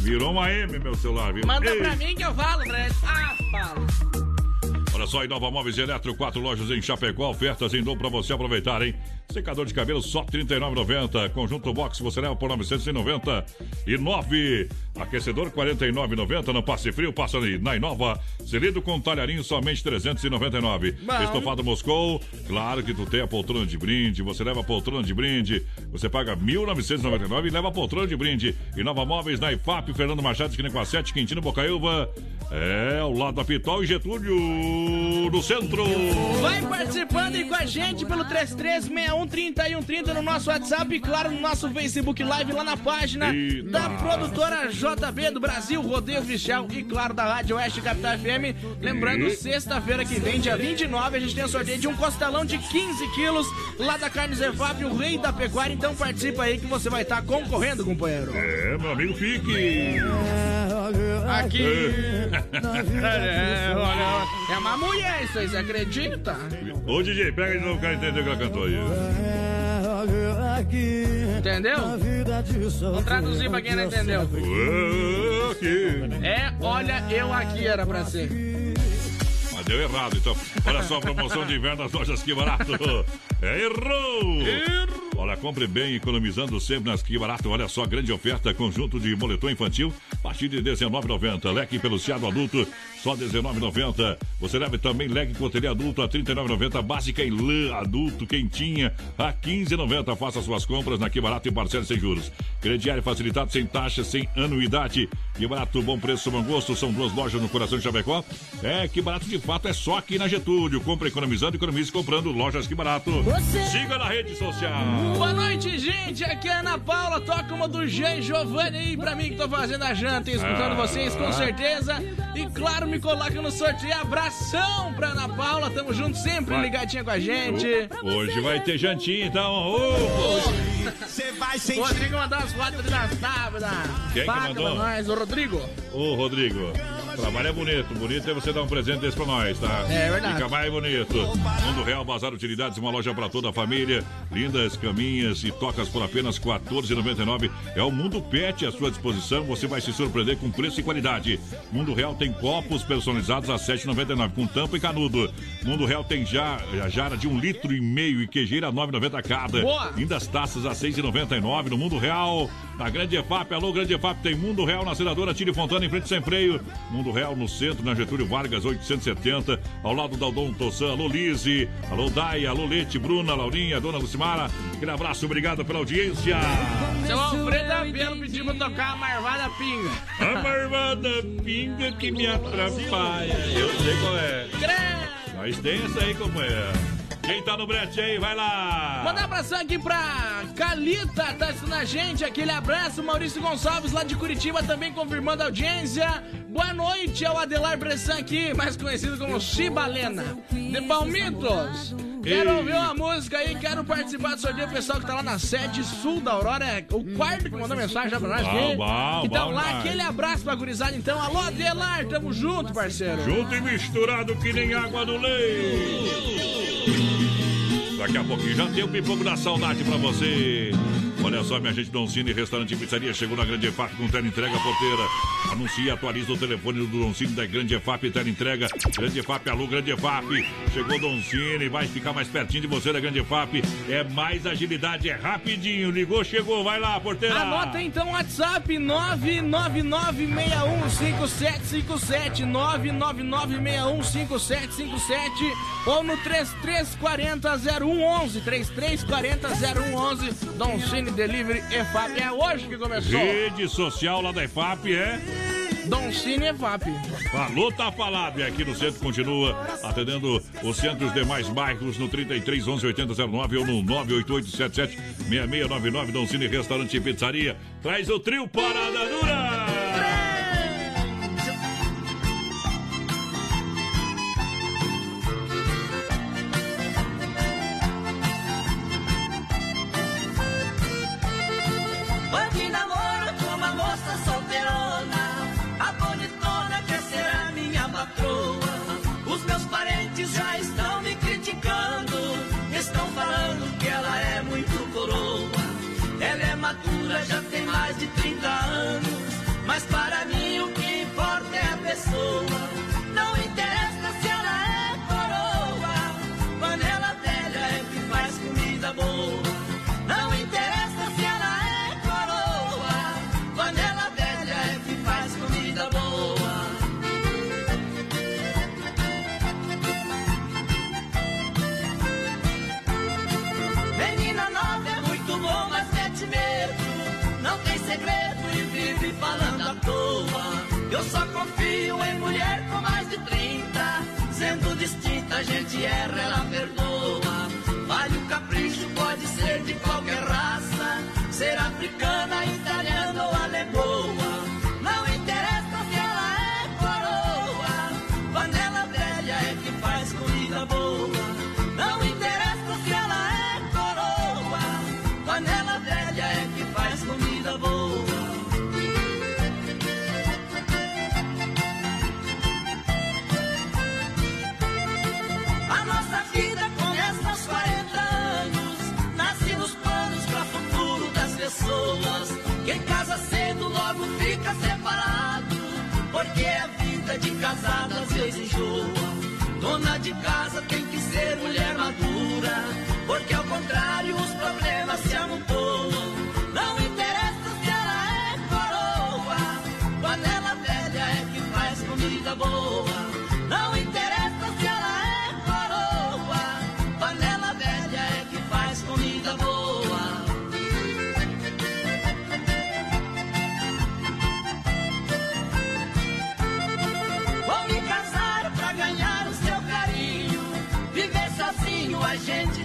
Virou uma M, meu celular, viu? Manda Ei. pra mim que eu falo, Fred. Ah, fala. Olha só, Inova Móveis e Eletro, quatro lojas em Chapecó, ofertas em dom pra você aproveitar, hein? Secador de cabelo só R$ 39,90. Conjunto box você leva por R$ 999. Aquecedor R$ 49,90 no Passe Frio, passa ali na Inova. Cilindro com talharinho somente R$ 399. Bom. Estofado Moscou, claro que tu tem a poltrona de brinde, você leva a poltrona de brinde, você paga R$ 1.999 e leva a poltrona de brinde. Inova Móveis na IFAP, Fernando Machado, esquina com a 7, Quintino Bocaiúva. É, ao lado da Pitol e Getúlio, no centro. Vai participando aí com a gente pelo 33613130 no nosso WhatsApp e, claro, no nosso Facebook Live lá na página da produtora JB do Brasil, Rodeio Oficial e, claro, da Rádio Oeste Capital FM. Lembrando, E- sexta-feira que vem, dia 29, a gente tem o sorteio de um costelão de 15 quilos lá da Carne Zefap, o rei da pecuária. Então participa aí que você vai estar concorrendo, companheiro. É, meu amigo Fique. Aqui. É, olha, é uma mulher isso aí, você acredita? Ô DJ, pega de novo o cara entendeu o que ela cantou aí. Entendeu? Vou traduzir pra quem não entendeu. É, olha, eu aqui era pra ser. Mas deu errado, então. Olha só a promoção de inverno das lojas Que Barato. [laughs] É, errou! Olha, compre bem, economizando sempre nas Que Barato. Olha só, grande oferta, conjunto de moletom infantil, a partir de R$19,90. Leque peluciado adulto, só R$19,90. Você leva também leque cotelha adulto a R$39,90. Básica em lã adulto, quentinha, a R$15,90. Faça suas compras na Que Barato e parcela sem juros. Crediário facilitado, sem taxa, sem anuidade. Que Barato, bom preço, bom gosto. São duas lojas no coração de Chapecó. É, Que Barato de fato é só aqui na Getúlio. Compra economizando, economize comprando. Lojas Que Barato. Siga na rede social. Boa noite, gente. Aqui é a Ana Paula. Toca uma do Jean Giovanni aí pra mim que tô fazendo a janta e escutando Ah. vocês com certeza. E claro, me coloca no sorteio. Abração pra Ana Paula. Tamo junto sempre Vai. ligadinha com a gente. Hoje vai ter jantinha, então. Ô, Você vai sentir. Rodrigo mandou as fotos da tábua. Quem que Paga mandou? pra nós, o Rodrigo. Ô, Rodrigo, trabalho é bonito. Bonito é você dar um presente desse pra nós, tá? É verdade. Fica mais bonito. Mundo Real, Bazar Utilidades, uma loja pra toda a família. Lindas caminhas e tocas por apenas R$ 14,99. É o Mundo Pet à sua disposição. Você vai se surpreender com preço e qualidade. Mundo Real tem copos personalizados a R$ 7,99 com tampa e canudo. Mundo Real tem a jara de um litro e meio e queijeira a R$ 9,90 cada. Boa. Lindas taças a R$ 6,99 no Mundo Real. Na Grande EFAP, alô Grande EFAP, tem Mundo Real na senadora Tire Fontana, em frente sem freio. Mundo Real no centro, na Getúlio Vargas, 870, ao lado da Dom Tossan. Alô Lise, alô Dai, alô Lete, Bruna, Laurinha, Dona Lucimara. Aquele abraço, obrigado pela audiência. Seu Alfredo Abelo pediu pra tocar a Marvada Pinga. A marvada pinga que me atrapalha. Eu sei qual é. Nós tem essa aí, companheiro. Quem tá no brete aí, vai lá. Mandar um abração aqui pra Calita, tá assistindo a gente. Aquele abraço. Maurício Gonçalves, lá de Curitiba, também confirmando a audiência. Boa noite, é o Adelar Bressan aqui, mais conhecido como Chibalena, de Palmitos. Quero ouvir uma música aí, quero participar do sorteio. O pessoal que tá lá na sede sul da Aurora, é o quarto que mandou mensagem já pra nós. Bom, então bom lá, aquele abraço pra gurizada. Então, alô Adelar, tamo junto, parceiro. Junto e misturado que nem água do leite. Daqui a pouquinho já tem o pipoco da saudade pra você. Olha só, minha gente, Don Cine, restaurante e pizzaria, chegou na Grande EFAP com tela entrega porteira. Anuncia e atualiza o telefone do Don Cine da Grande EFAP, tela entrega. Grande EFAP, alô, Grande EFAP. Chegou Don Cine, vai ficar mais pertinho de você da Grande EFAP. É mais agilidade, é rapidinho. Ligou, chegou, vai lá, porteira. Anota então o WhatsApp 999615757 999615757 ou no 33400111 33400111 Dom Cine Delivery EFAP é hoje que começou Rede social lá da EFAP é. Dom Cine EFAP Falou, tá falado. E aqui no centro continua atendendo os centros demais bairros no 33 11 8009 ou no 98877 6699 Dom Cine Restaurante e Pizzaria. Traz o trio Parada Dura. Só confio em mulher com mais de 30. Sendo distinta, a gente erra, ela perdoa. Vale o capricho, pode ser de qualquer raça. Ser africana,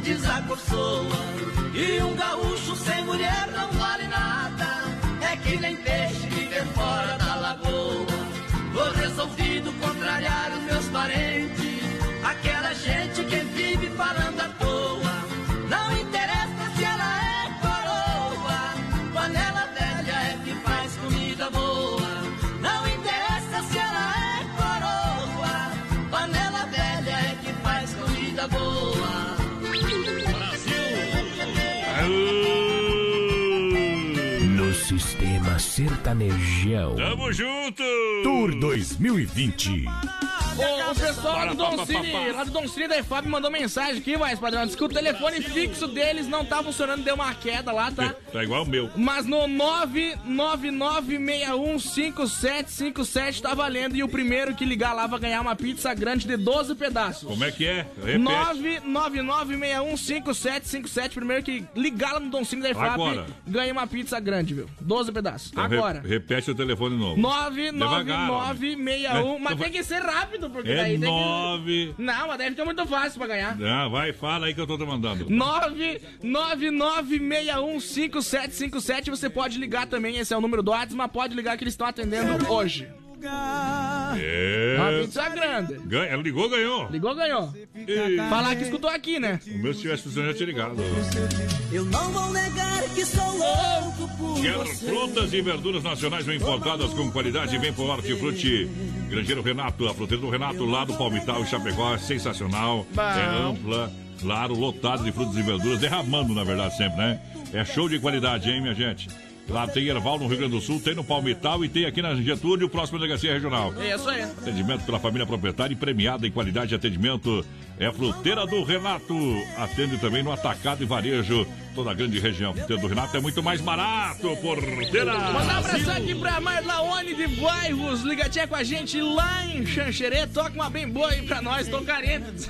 a desacorçoa. E um gaúcho sem mulher não vale nada. É que nem peixe viver fora da lagoa. Tô resolvido contrariar os meus parentes. Aquela gente que vive falando à sertanejão. Tamo junto! Tour 2020. O, o pessoal lá do Don Cine, lá do Don Cine da EFAB mandou mensagem aqui, mas padrão, disse que o telefone fixo deles não tá funcionando, deu uma queda lá, tá? Tá igual o meu. Mas no 999615757 tá valendo e o primeiro que ligar lá vai ganhar uma pizza grande de 12 pedaços. Como é que é? Repete. 999615757, primeiro que ligar lá no Don Cine da EFAB Agora. ganha uma pizza grande, viu? 12 pedaços. Então, re- Agora. repete o telefone novo. Devagar, ó. 99961, mas É, tem que ser rápido, porque É daí tem que... nove. Não, mas deve ter muito fácil pra ganhar. Ah, vai, fala aí que eu tô te mandando. 999615757. Você pode ligar também, esse é o número do WhatsApp, mas pode ligar que eles estão atendendo hoje. É. Uma pizza grande. Ganha, ela ligou, ganhou. Ligou, ganhou. E- Falar que escutou aqui, né? O meu se tivesse funcionado, eu tinha ligado. Eu não vou negar que sou louco por Quer você. frutas e verduras nacionais bem importadas com qualidade, vem pro Hortifruti. Grangeiro Renato, a fruteira do Renato, lá do Palmital e Chapecó, é sensacional. Bom. É ampla, claro, lotado de frutas e verduras, derramando, na verdade, sempre, né? É show de qualidade, hein, minha gente? Lá tem Erval no Rio Grande do Sul, tem no Palmital e tem aqui na Getúlio, próximo delegacia regional. É isso aí. Atendimento pela família proprietária e premiada em qualidade de atendimento. É a Fruteira do Renato. Atende também no atacado e varejo. Toda a grande região. Fruteira do Renato é muito mais barato. Porteira. Mandar um abraço aqui pra Marlaone de Bairros, ligadinha com a gente lá em Xanxerê. Toca uma bem boa aí pra nós, tô carente.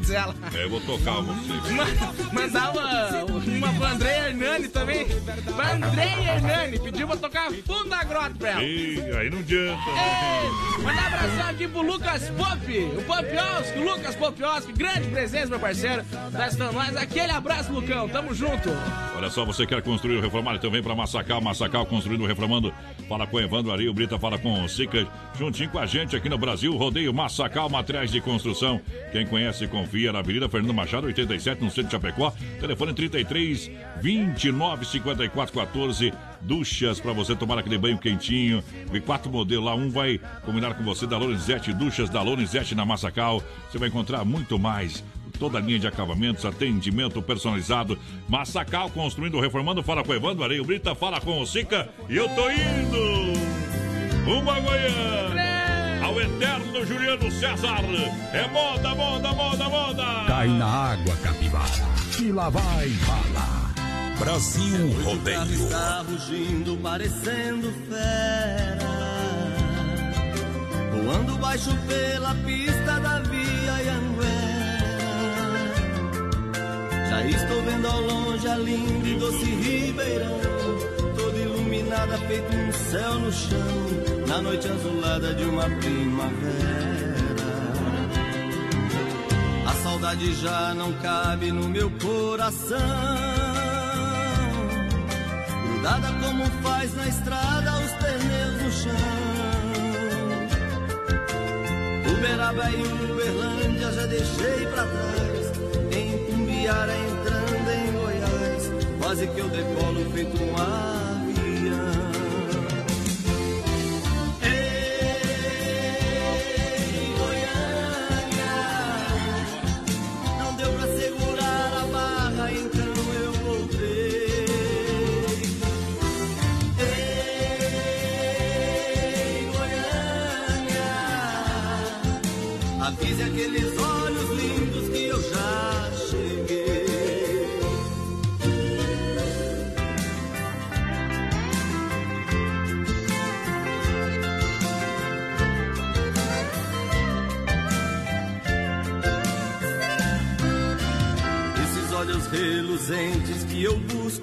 Diz ela. É, eu vou tocar você. Ma- Mandar uma, uma pra André Hernani também. Pra André Hernani, pediu pra tocar fundo da grota pra ela. Ih, aí não adianta. Ei, Mandar um abração aqui pro Lucas Pop, o Popioski, o Lucas Popioski, grande presença, meu parceiro. Tá estando nós. Aquele abraço, Lucão, tamo junto. Olha só, você quer construir ou reformar, então vem para Massacal, Massacal construindo e reformando. Fala com Evandro Ari, o Brita fala com o Sica, juntinho com a gente aqui no Brasil, rodeio Massacal, materiais de construção. Quem conhece, confia na Avenida Fernando Machado, 87, no centro de Chapecó. Telefone 33 29 54 14. Duchas para você tomar aquele banho quentinho. Vi quatro modelos lá, um vai combinar com você da Lorenzetti, duchas da Lorenzetti na Massacal. Você vai encontrar muito mais toda a linha de acabamentos, atendimento personalizado. Massacal, construindo, reformando. Fala com o Evandro Areio Brita, fala com o Sica. E eu tô indo! Uma Goiânia! Ao eterno Juliano César! É moda, moda, moda, moda! Cai na água, capivara. E lá vai bala. Brasil O carro Rodeio. está rugindo, parecendo fera. Voando baixo pela pista da Via Já estou vendo ao longe a linda e doce Ribeirão. Todo iluminado estrada feito um céu no chão, na noite azulada de uma primavera. A saudade já não cabe no meu coração, grudada como faz na estrada os pneus no chão. Uberaba e Uberlândia já deixei pra trás, Cumbiara entrando em Goiás, quase que eu decolo feito um avião.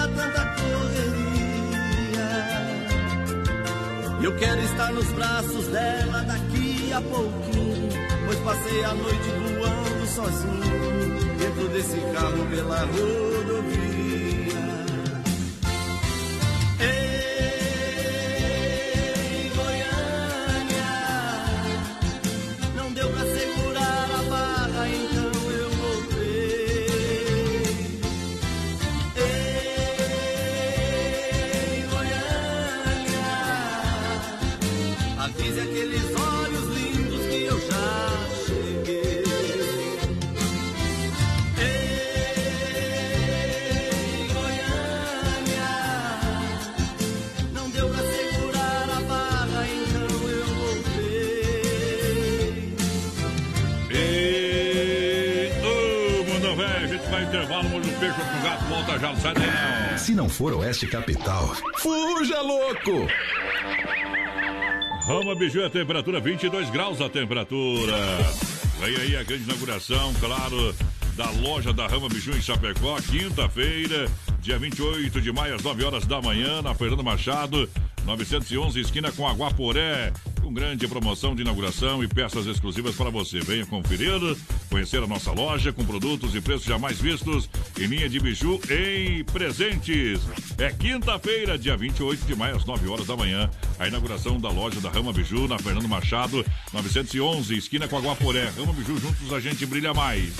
a pena tanta correria. Eu quero estar nos braços dela daqui a pouquinho. Pois passei a noite voando sozinho. Dentro desse carro pela rodovia. Gente vai intervalo, molho do peixe, outro gato, volta já, não sai daí não. Se não for Oeste Capital, fuja louco! Rama Biju, a temperatura 22 graus a temperatura. Vem aí a grande inauguração, claro, da loja da Rama Biju em Chapecó, quinta-feira, dia 28 de maio, às 9 horas da manhã, na Fernando Machado, 911, esquina com Aguaporé. Com grande promoção de inauguração e peças exclusivas para você. Venha conferir, conhecer a nossa loja com produtos e preços jamais vistos em linha de biju em presentes. É quinta-feira, dia 28 de maio, às 9 horas da manhã. A inauguração da loja da Rama Biju na Fernando Machado, 911, esquina com Aguaporé. Rama Biju, juntos a gente brilha mais.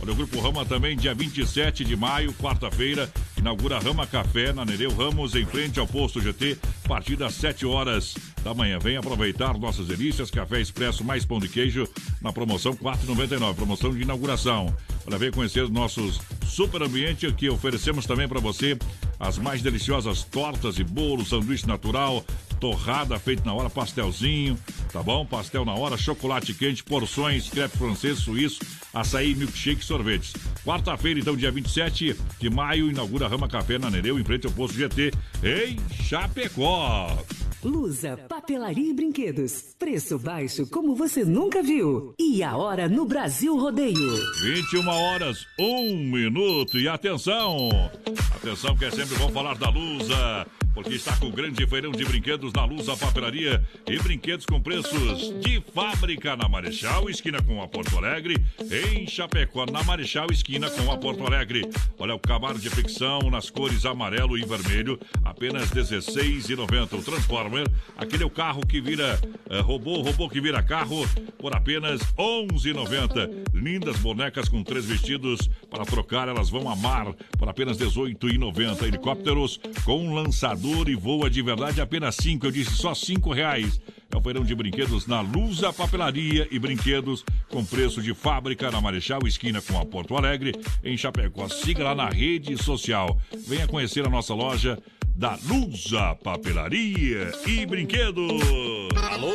Olha, o Grupo Rama também, dia 27 de maio, quarta-feira, inaugura Rama Café na Nereu Ramos, em frente ao posto GT, partir das 7 horas da manhã. Venha aproveitar nossas delícias, café expresso mais pão de queijo na promoção 4,99, promoção de inauguração. Olha, venha conhecer os nossos super ambiente que oferecemos também para você as mais deliciosas tortas e bolos, sanduíche natural, torrada feita na hora, pastelzinho, tá bom? Pastel na hora, chocolate quente, porções, crepe francês, suíço, açaí, milkshake, sorvetes. Quarta-feira, então, dia 27 de maio, inaugura Rama Café na Nereu, em frente ao posto GT, em Chapecó. Lusa, papelaria e brinquedos. Preço baixo como você nunca viu. E a hora no Brasil Rodeio. 21 horas, 1 minuto. E atenção! Atenção que é sempre bom falar da Lusa, porque está com grande feirão de brinquedos na Lusa Papelaria e brinquedos com preços de fábrica na Marechal, esquina com a Porto Alegre, em Chapecó, na Marechal, esquina com a Porto Alegre. Olha o Camaro de fricção nas cores amarelo e vermelho, apenas R$ 16,90. O Transformer, aquele é o carro que vira eh, robô, robô que vira carro, por apenas R$ 11,90. Lindas bonecas com três vestidos para trocar, elas vão amar por apenas R$ 18,90. Helicópteros com lançador e voa de verdade apenas cinco. Eu disse só cinco reais. É o feirão de brinquedos na Lusa Papelaria e Brinquedos com preço de fábrica na Marechal, esquina com a Porto Alegre, em Chapecó. Siga lá na rede social. Venha conhecer a nossa loja da Lusa Papelaria e Brinquedos. Alô,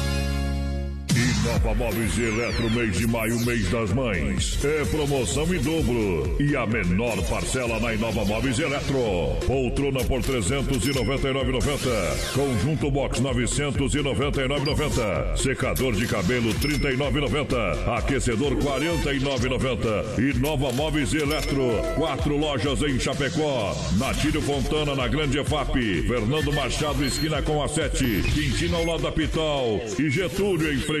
Nova Móveis e Eletro, mês de maio, mês das mães. É promoção em dobro. E a menor parcela na Inova Móveis e Eletro. Poltrona por 399,90. Conjunto Box 999,90. Secador de cabelo 39,90. Aquecedor 49,90. E Nova Móveis e Eletro. Quatro lojas em Chapecó. Natílio Fontana na Grande EFAP. Fernando Machado, esquina com a 7. Quintino ao lado da Pital. E Getúlio em frente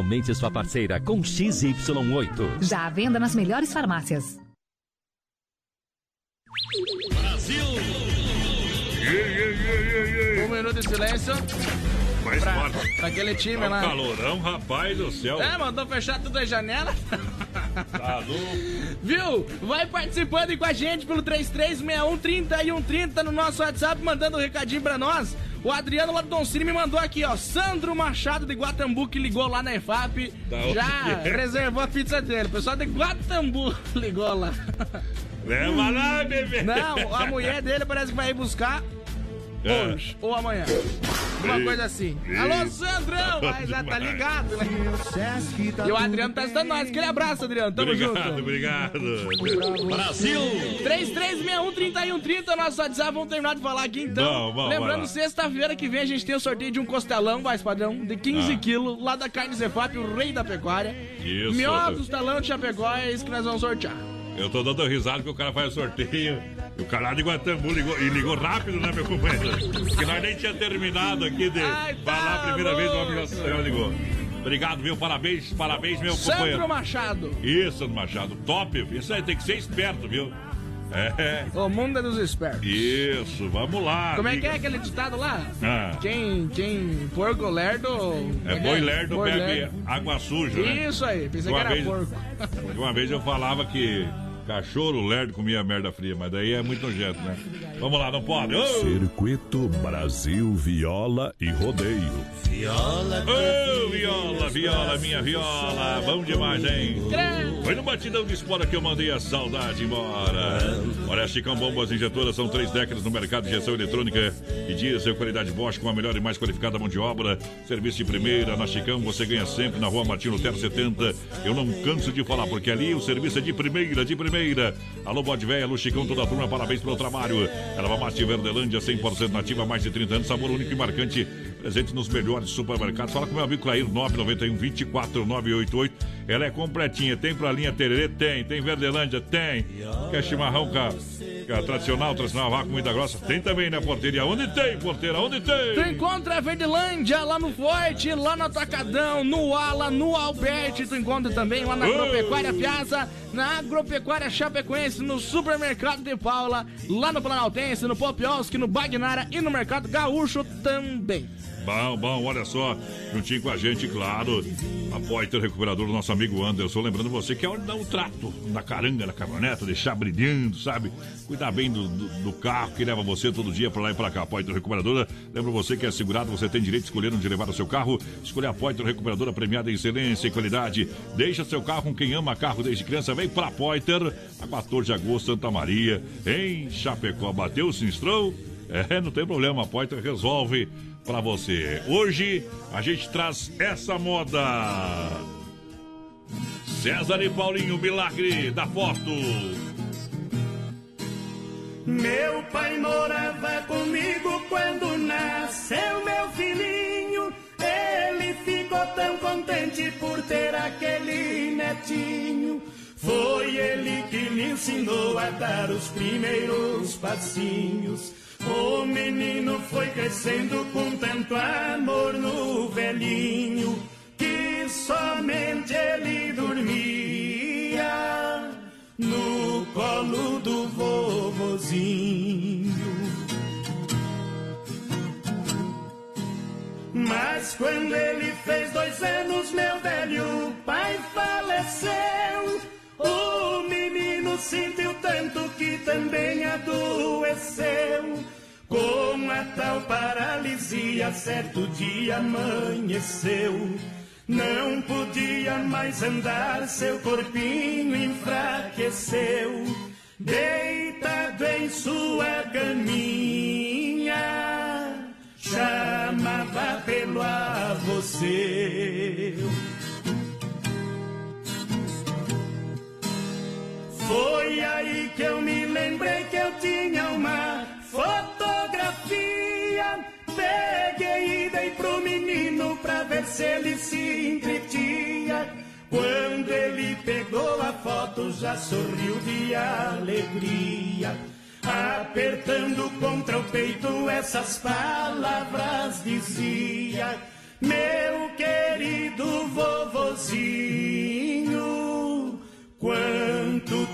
sua parceira com XY8. Já à venda nas melhores farmácias. Brasil! Um minuto de silêncio. Mais pra, forte. pra aquele time Tá um lá. calorão, rapaz do céu. É, mandou fechar tudo as janelas. [laughs] Tá louco. Viu? Vai participando aí com a gente pelo 3361-3130 no nosso WhatsApp, mandando um recadinho pra nós. O Adriano lá do Doncini me mandou aqui, ó. Sandro Machado de Guatambu que ligou lá na EFAP. Da onde já é? reservou a pizza dele. O pessoal de Guatambu [laughs] ligou lá. Leva lá, bebê. Não, a mulher dele parece que vai ir buscar É. hoje ou amanhã. Uma Ei, coisa assim. ei. Alô, Sandrão! [laughs] Mas já tá ligado, né? E o Adriano tá estando nós. Aquele abraço, Adriano. Tamo obrigado, junto. obrigado. Brasil! 3361-3130, nosso WhatsApp. Vamos terminar de falar aqui então. Vamos, vai Lembrando, sexta-feira que vem a gente tem o sorteio de um costelão, mais padrão, de 15 Ah. quilos, lá da Carne Zefap, o rei da pecuária. Isso. Melhor costelão de Chapecó, é isso que nós vamos sortear. Eu tô dando risada que o cara faz o sorteio. E o cara lá de Guatambu ligou, e ligou rápido, né, meu companheiro? Que nós nem tinha terminado aqui de Ai, tá falar a primeira vez, o louco. já ligou. Obrigado, viu? Parabéns, parabéns, meu Sandro companheiro. Machado. Isso, Sandro Machado. Top. Isso aí tem que ser esperto, viu? É. O mundo é dos espertos. Isso, vamos lá. Como é que é aquele ditado lá? Ah. Quem, quem porco lerdo... É boi lerdo Boi bebe lerdo. água suja, né? Isso aí, pensei Uma que era vez- porco. [laughs] Uma vez eu falava que cachorro lerdo comia merda fria, mas daí é muito nojento, né? Vamos lá, não pode. Ô! Circuito Brasil Viola e Rodeio. Viola, Ô, viola, viola, minha viola. Bom demais, hein? Foi no batidão de espora que eu mandei a saudade embora. Olha, Chicão Bombas Injetoras são três décadas no mercado de injeção eletrônica e diesel, qualidade Bosch com a melhor e mais qualificada mão de obra. Serviço de primeira. Na Chicão você ganha sempre na rua Martino Lutero 70. Eu não canso de falar, porque ali o serviço é de primeira, de primeira. Alô, Bode Alô, Chicão, toda a turma, parabéns pelo trabalho. Ela mate Verdelândia, 100% nativa, mais de 30 anos, sabor único e marcante. Presente nos melhores supermercados. Fala com meu amigo Clair, 991 24 988. Ela é completinha. Tem pra linha Tererê? Tem. Tem Verdelândia? Tem. Quer chimarrão com a, tradicional, tradicional vácuo, comida grossa? Tem também, né, porteira? Onde tem, porteira? Onde tem? Tu encontra a Verdelândia lá no Forte, lá no Atacadão, no Ala, no Alberti. Tu encontra também lá na! Agropecuária Piazza, na Agropecuária Chapecoense, no Supermercado de Paula, lá no Planaltense, no Popioski, no Bagnara e no Mercado Gaúcho também. Bom, bom, olha só, juntinho com a gente, claro. A Poiter Recuperador do nosso amigo Anderson. Lembrando você que é hora de dar um trato na caranga da caminhoneta, deixar brilhando, sabe? Cuidar bem do, do, do carro que leva você todo dia pra lá e pra cá. A Poiter Recuperadora. Lembra você que é segurado, você tem direito de escolher onde levar o seu carro. Escolher a Poiter Recuperadora premiada em excelência e qualidade. Deixa seu carro com quem ama carro desde criança. Vem pra Poiter, a 14 de agosto, Santa Maria, em Chapecó. Bateu o Sinstrão? É, não tem problema, a Poiter resolve pra você. Hoje a gente traz essa moda. César e Paulinho, milagre da foto. Meu pai morava comigo quando nasceu meu filhinho, ele ficou tão contente por ter aquele netinho. Foi ele que me ensinou a dar os primeiros passinhos. O menino foi crescendo com tanto amor no velhinho que somente ele dormia no colo do vovozinho. Mas quando ele fez dois anos, meu velho pai faleceu. O menino sentiu tanto que também adoeceu. Com a tal paralisia, certo dia amanheceu. Não podia mais andar, seu corpinho enfraqueceu. Deitado em sua caminha, chamava pelo avô seu. Foi aí que eu me lembrei que eu tinha uma fotografia. Peguei e dei pro menino pra ver se ele se entretia. Quando ele pegou a foto, já sorriu de alegria. Apertando contra o peito essas palavras dizia: Meu querido vovozinho, quanto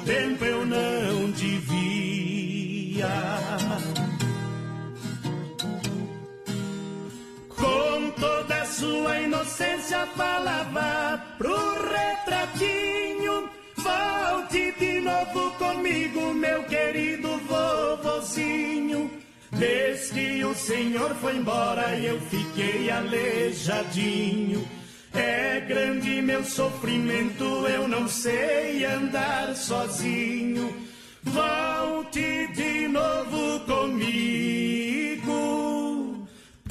toda sua inocência falava pro retratinho. Volte de novo comigo, meu querido vovozinho. Desde que o senhor foi embora, eu fiquei aleijadinho. É grande meu sofrimento, eu não sei andar sozinho. Volte de novo comigo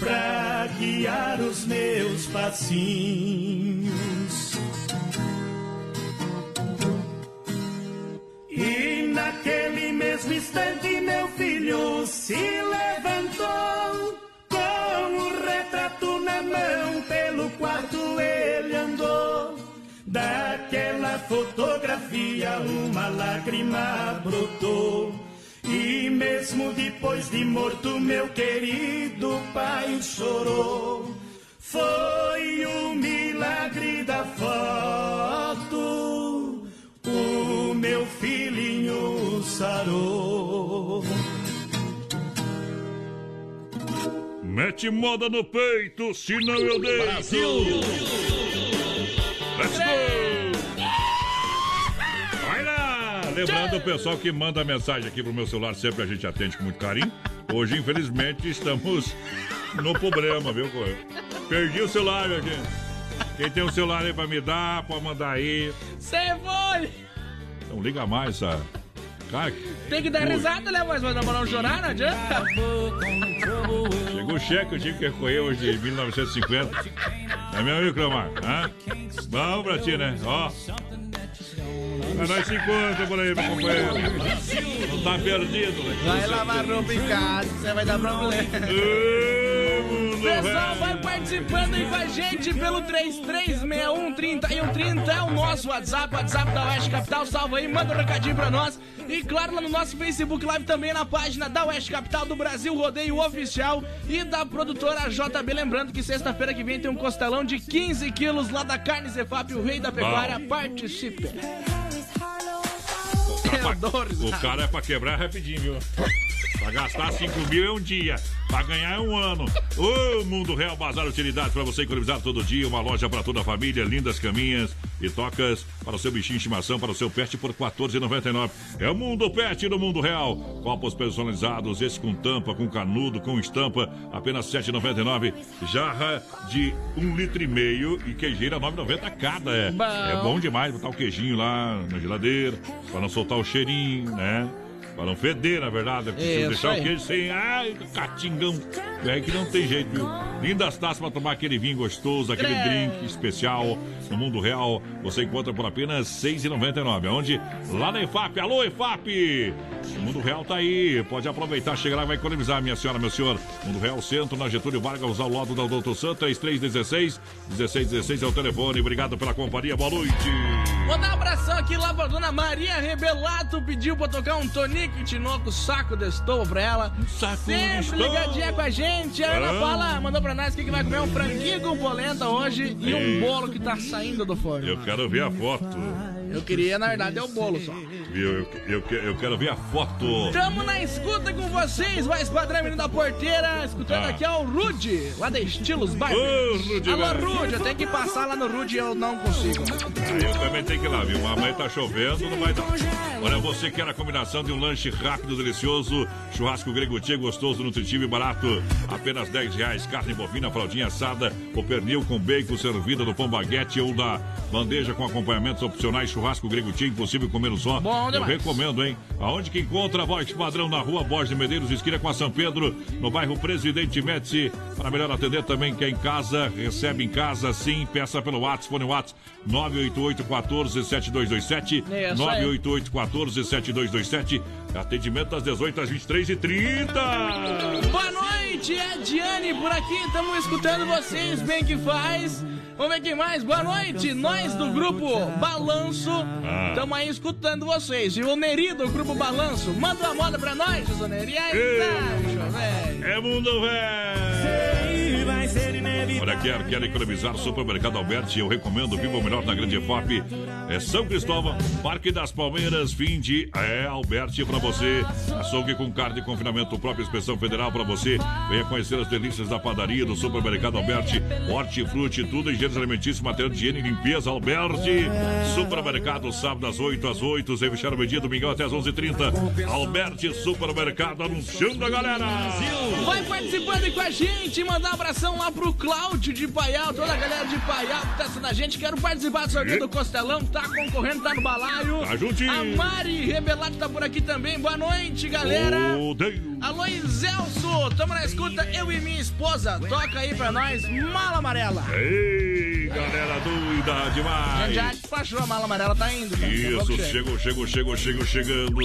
pra guiar os meus passinhos. E naquele mesmo instante meu filho se levantou com o retrato na mão pelo quarto ele andou. Daquela fotografia uma lágrima brotou. E mesmo depois de morto, meu querido pai chorou. Foi o milagre da foto, o meu filhinho sarou. Mete moda no peito, senão eu deito. Brasil. Let's go! Lembrando o pessoal que manda mensagem aqui pro meu celular, sempre a gente atende com muito carinho. Hoje, infelizmente, estamos no problema, viu? Perdi o celular, minha gente. Quem tem um celular aí pra me dar, pode mandar aí. Cê foi! Não liga mais, sabe? Cara, Tem que dar risada, né, mas pra não chorar, não adianta. Chegou o cheque, eu tive que recolher hoje de 1950. É meu amigo, Cleomar? Hã? Vamos pra ti, né? Ó. Mas nós se encontra por aí, meu companheiro. Não tá perdido, né? Vai lavar roupa em casa, você vai dar problema. Pessoal, vai participando aí com a gente pelo 3361-3130. É o nosso WhatsApp, WhatsApp da Oeste Capital. Salva aí, manda um recadinho pra nós. E claro, lá no nosso Facebook Live também na página da Oeste Capital do Brasil Rodeio Oficial e da produtora JB. Lembrando que sexta-feira que vem tem um costelão de 15 quilos lá da Carne Zefap, o rei da pecuária. Participe. O cara é pra quebrar rapidinho, viu? Pra gastar 5 mil é um dia, pra ganhar é um ano. O Mundo Real Bazar Utilidades pra você economizar todo dia. Uma loja pra toda a família, lindas caminhas e tocas para o seu bichinho de estimação, para o seu pet por R$ 14,99. É o Mundo Pet no Mundo Real. Copos personalizados, esse com tampa, com canudo, com estampa, apenas R$ 7,99. Jarra de um litro e meio e queijeira R$ 9,90 cada. É é bom demais botar o queijinho lá na geladeira, para não soltar o cheirinho, né? Para não feder, na verdade. Se Isso deixar o queijo sem. Ai, catingão. É que não tem jeito, viu? Lindas taças para tomar aquele vinho gostoso, aquele Credo. drink especial. No mundo real, você encontra por apenas R$ 6,99. Onde? Lá na EFAP. Alô, EFAP! O mundo real tá aí. Pode aproveitar, chega lá e vai economizar, minha senhora, meu senhor. Mundo Real Centro, na Getúlio Vargas, ao lado da Doutor Santa, 3316 1616 é o telefone. Obrigado pela companhia. Boa noite. Mandar um abração aqui lá pra dona Maria Rebelato, pediu pra tocar um Tonico Tinoco saco de estovo pra ela. saco Sempre ligadinha com a gente. A Ana Ah. Paula mandou pra nós que que vai comer um franguinho com polenta hoje e um bolo que tá saindo do forno. Eu quero ver a foto. Eu queria, na verdade, é o bolo só. Eu, eu, eu, que- eu quero ver a foto. Tamo na escuta com vocês, mais padrão menino da porteira, escutando Ah. aqui é o Rude, lá da Estilos Barbie. Ô, Rude, Alô. Rude, eu tenho que passar lá no Rude e eu não consigo. Aí eu também tenho que ir lá, viu? Amanhã tá chovendo, não vai dar. Olha, você quer a combinação de um lanche rápido, delicioso, churrasco grego tia, gostoso, nutritivo e barato. Apenas 10 reais, carne bovina, fraldinha assada, o pernil com bacon servida no pão baguete ou da bandeja com acompanhamentos opcionais, churrasco grego tia, impossível comer um só. Bom eu demais. recomendo, hein? Aonde que encontra a voz padrão na rua Borges de Medeiros, esquina com a São Pedro, no bairro Presidente Médici. Para melhor atender também quem é em casa, recebe em casa, sim, peça pelo WhatsApp, fone WhatsApp 988 14 7227 Isso aí. 988 14 7227 Atendimento das 18 às 23 e 30 Boa noite, é Diane por aqui, estamos escutando vocês, bem que faz. Vamos ver quem mais. Boa noite, nós do grupo Balanço, Ah. estamos aí escutando vocês. E o Neri do grupo Balanço, manda uma moda pra nós, José Neri. E aí, tá, velho? É mundo velho! Olha, quer, quer economizar? Supermercado Alberti, eu recomendo. Viva o melhor na Grande FOP. É São Cristóvão, Parque das Palmeiras, fim de. É Alberti pra você. Açougue com carne de confinamento, própria inspeção federal pra você. Venha conhecer as delícias da padaria do Supermercado Alberti. Hortifruti, tudo em gêneros alimentícios, material de higiene e limpeza. Alberti. Supermercado, sábado das 8 às 8. Sem fechar o meio-dia, domingão até às 11h30. Alberti Supermercado, anunciando a galera. Vai participando com a gente, mandar um abração lá pro Cláudio de Paial, toda a galera de Paial que tá assistindo a gente. Quero participar do sorteio do Costelão, tá concorrendo, tá no balaio. Tá juntinho. A Mari Rebelato tá por aqui também. Boa noite, galera. Odeio. Alô, Zelso, tamo na escuta, eu e minha esposa. Toca aí pra nós, Mala Amarela. Ei, galera doida demais. Já despachou a Mala Amarela, tá indo. cara. Isso, chegou, chegou, chegou, chegou, chegando.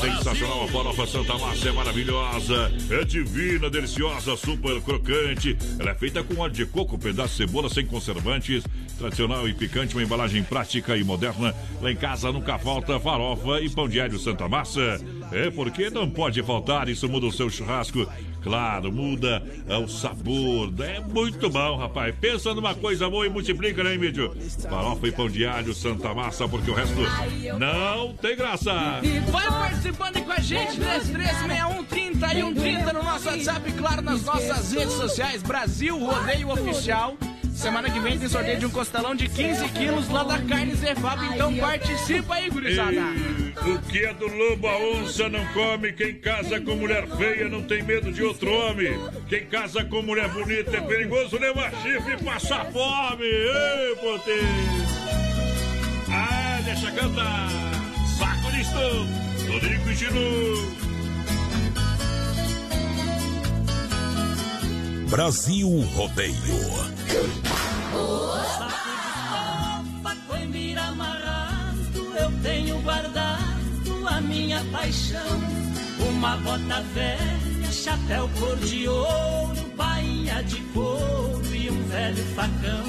Sensacional, a farofa Santa Massa é maravilhosa. É divina, deliciosa, super crocante. Ela é feita com óleo de coco, pedaço de cebola sem conservantes. Tradicional e picante, uma embalagem prática e moderna. Lá em casa nunca falta farofa e pão de alho Santa Massa. É porque não pode faltar, isso muda o seu churrasco. Claro, muda é, o sabor. É muito bom, rapaz. Pensa numa coisa boa e multiplica, né, Mídio? Farofa e pão de alho, Santa Massa, porque o resto não tem graça. Vai participando com a gente, 3361-3130 no nosso WhatsApp, claro, nas nossas redes sociais, Brasil Rodeio Oficial. Semana que vem tem sorteio de um costelão de 15 quilos lá da Carne Zefab, então participa aí, gurizada. O que é do lobo, a onça não come. Quem casa com mulher feia não tem medo de outro homem. Quem casa com mulher bonita é perigoso levar chifre e passar fome. Ei, potência. Ah, deixa cantar. Saco de estouro. Rodrigo e Brasil Rodeio. Eu tenho guardado a minha paixão. Uma bota velha, chapéu cor de ouro, bainha de couro e um velho facão.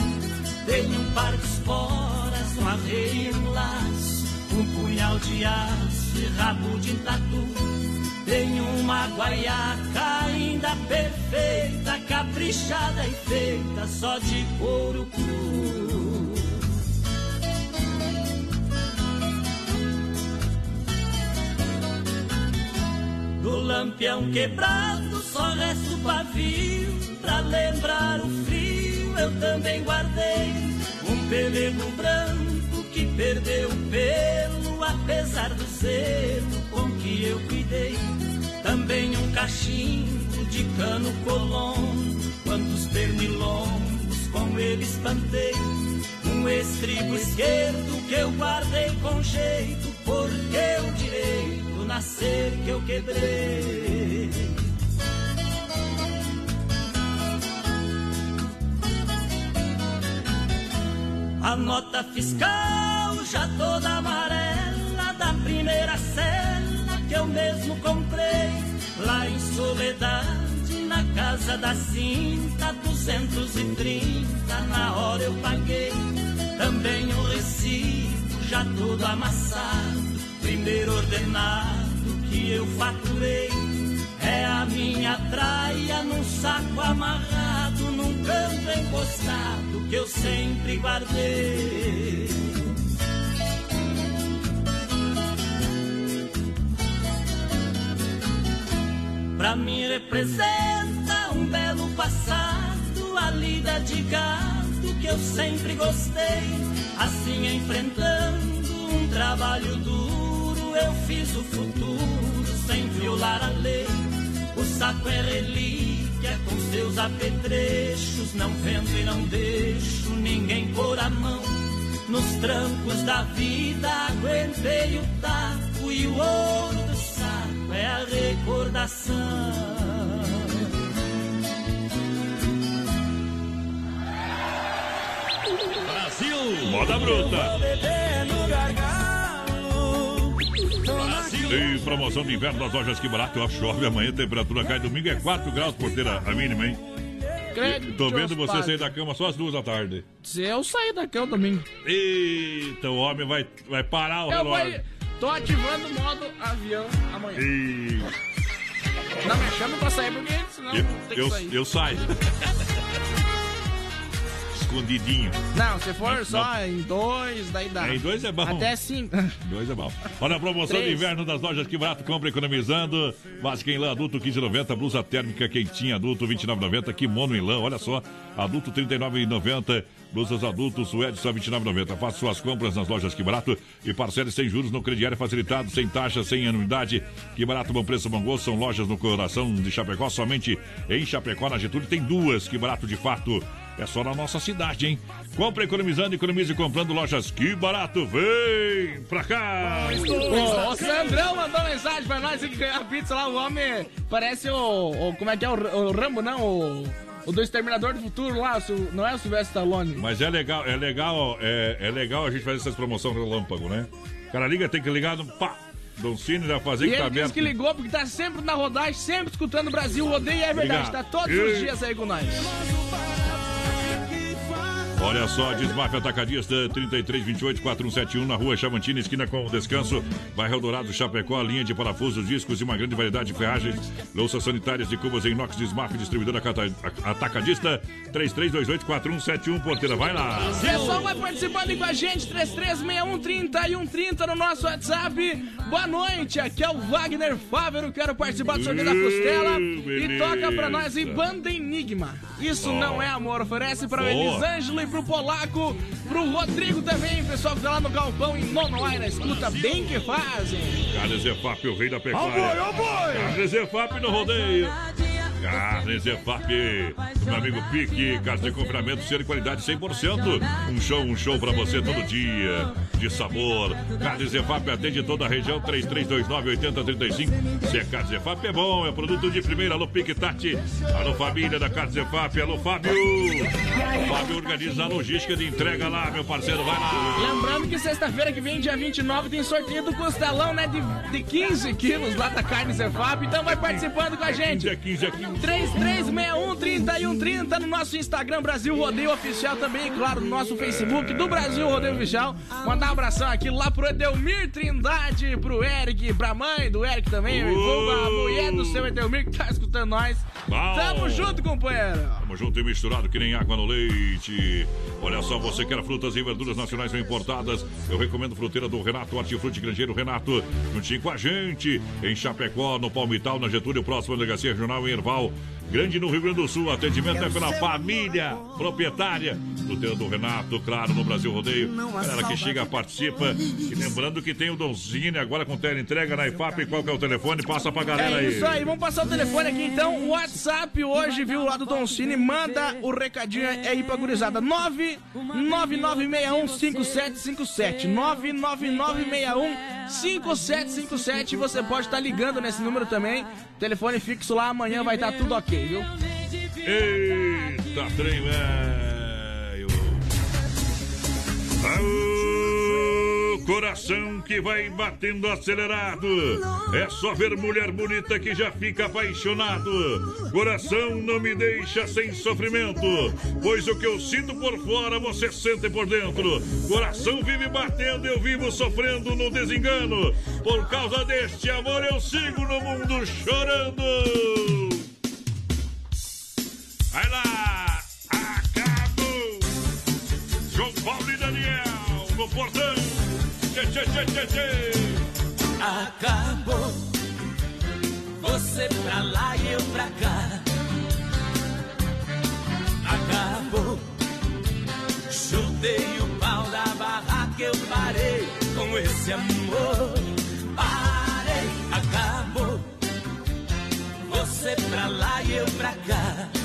Tenho um par de esporas, um arreio um laço, um punhal de aço e rabo de tatu. Tenho uma guaiaca ainda perfeita, caprichada e feita só de couro cru. Do lampião quebrado só resta o pavio Pra lembrar o frio eu também guardei Um pelego branco que perdeu o pelo Apesar do zelo com que eu cuidei Também um cachimbo de cano colono Quantos pernilongos com ele espantei Um estribo esquerdo que eu guardei com jeito Porque o direito nascer que eu quebrei. A nota fiscal já toda amarela primeira cela que eu mesmo comprei lá em Soledade, na casa da cinta, 230 na hora eu paguei. Também o recibo já todo amassado, primeiro ordenado que eu faturei. É a minha traia num saco amarrado, num canto encostado que eu sempre guardei. Pra mim representa um belo passado, a lida de gado que eu sempre gostei. Assim enfrentando um trabalho duro, eu fiz o futuro sem violar a lei. O saco é relíquia com seus apetrechos, não vendo e não deixo ninguém pôr a mão. Nos trancos da vida aguentei o taco e o ouro é a recordação. Brasil! Moda bruta! E promoção de inverno das lojas que barato, ó, chove amanhã, temperatura cai domingo, é 4 graus por ter a, mínima, hein? Credo, Tô vendo você Padre. sair da cama só às duas da tarde. Se eu sair da cama domingo. Eita, o homem vai, vai parar o Eu relógio. Tô ativando o modo avião amanhã. E... Não me chama pra sair porque senão Eu, tem eu, sair. eu saio. [laughs] Escondidinho. Não, se for Não, só em dois, daí dá. É, em dois é bom. Até cinco. [laughs] Dois é bom. Olha a promoção de Três. inverno das lojas Que Barato. Compra economizando. Básica em lã adulto 15,90. Blusa térmica quentinha adulto 29,90. Kimono em lã, olha só. Adulto 39,90. Blusas adultos suede só 29,90. Faça suas compras nas lojas Que Barato e parcele sem juros no crediário facilitado, sem taxa, sem anuidade. Que Barato, bom preço, bom gosto. São lojas no coração de Chapecó, somente em Chapecó, na Getúlio. Tem duas Que Barato de fato. É só na nossa cidade, hein? Compre economizando, economize comprando lojas Que Barato. Vem pra cá! Ô, o Sandrão mandou mensagem pra nós que ganhou a pizza lá. O homem parece o. o- como é que é? O, o Rambo, não? O, o do Exterminador do Futuro lá. não é o Silvestre Stallone. Mas é legal, é legal, é, é legal a gente fazer essas promoções relâmpago, né? O cara liga, tem que ligar no pá. Vai fazer E que tá aberto. que ligou porque tá sempre na rodagem, sempre escutando o Brasil Rodeio. E é verdade, Obrigado. tá todos E- os dias aí com nós. Olha só, Desmaf Atacadista 3328 4171 na rua Chavantina, esquina com o Descanso, bairro Dourado, Chapecó, linha de parafusos, discos e uma grande variedade de ferragens, louças sanitárias de cubas em inox Desmaf, distribuidora Atacadista 3328 4171 porteira, vai lá. Pessoal vai participando com a gente, 336130 e 130 no nosso WhatsApp. Boa noite, aqui é o Wagner Fávero, quero participar do sorteio da costela. E beleza. toca pra nós aí Banda Enigma. Isso Ó. não é amor, oferece pra Boa. Elisângelo e pro Polaco, pro Rodrigo também, pessoal que tá lá no Galpão em Nonoai, na escuta, bem que fazem. Carne Zefap, o rei da pecuária. Ó boi, ó boi! Carne Zefap no rodeio. Carne Zefap, do meu amigo Pique, carne de confinamento, ser de qualidade 100%. Um show, um show pra você todo dia, de sabor. Carne Zefap atende toda a região, 3329-8035. Se é Carne Zefap é bom, é produto de primeira. Alô, Pique Tati. Alô, família da Carne Zefap. Alô, Fábio. Fábio organiza a logística de entrega lá, meu parceiro, vai lá. Lembrando que sexta-feira que vem, dia 29, tem sorteio do costelão, né? De, de 15 quilos lá da carne Cefap. Então vai participando com a gente. 15 a 15 3361 3130 no nosso Instagram Brasil Rodeio Oficial também, e claro, no nosso Facebook do Brasil Rodeio Oficial. Mandar um abração aqui lá pro Edelmir Trindade, pro Eric, pra mãe do Eric também, e a mulher do seu Edelmir que tá escutando nós. Bom. Tamo junto, companheiro. Tamo junto e misturado que nem água no leite. Olha só, você quer frutas e verduras nacionais ou importadas? Eu recomendo fruteira do Renato Hortifruti Grangeiro Renato, juntinho com a gente, em Chapecó, no Palmital, na Getúlio, próximo à Delegacia Regional em Erval. Grande no Rio Grande do Sul. Atendimento é pela família proprietária do terreno do Renato, claro, no Brasil Rodeio. Galera que chega, participa. E lembrando que tem o Donzini agora com tela entrega na IFAP. Qual que é o telefone? Passa pra galera É aí. isso aí, vamos passar o telefone aqui então. O WhatsApp hoje, viu, lá do Don Cine. Manda o recadinho aí pra gurizada. 999615757. 999615757. Você pode estar ligando nesse número também. Telefone fixo lá, amanhã vai estar tudo ok, viu? Eita, trem velho. Coração que vai batendo acelerado. É só ver mulher bonita que já fica apaixonado. Coração não me deixa sem sofrimento, pois o que eu sinto por fora você sente por dentro. Coração vive batendo, eu vivo sofrendo no desengano. Por causa deste amor eu sigo no mundo chorando. Vai lá! Acabou! João Paulo e Daniel no portão! Acabou. Você pra lá e eu pra cá. Acabou. Chutei o pau da barraca, eu parei com esse amor. Parei, acabou. Você pra lá e eu pra cá.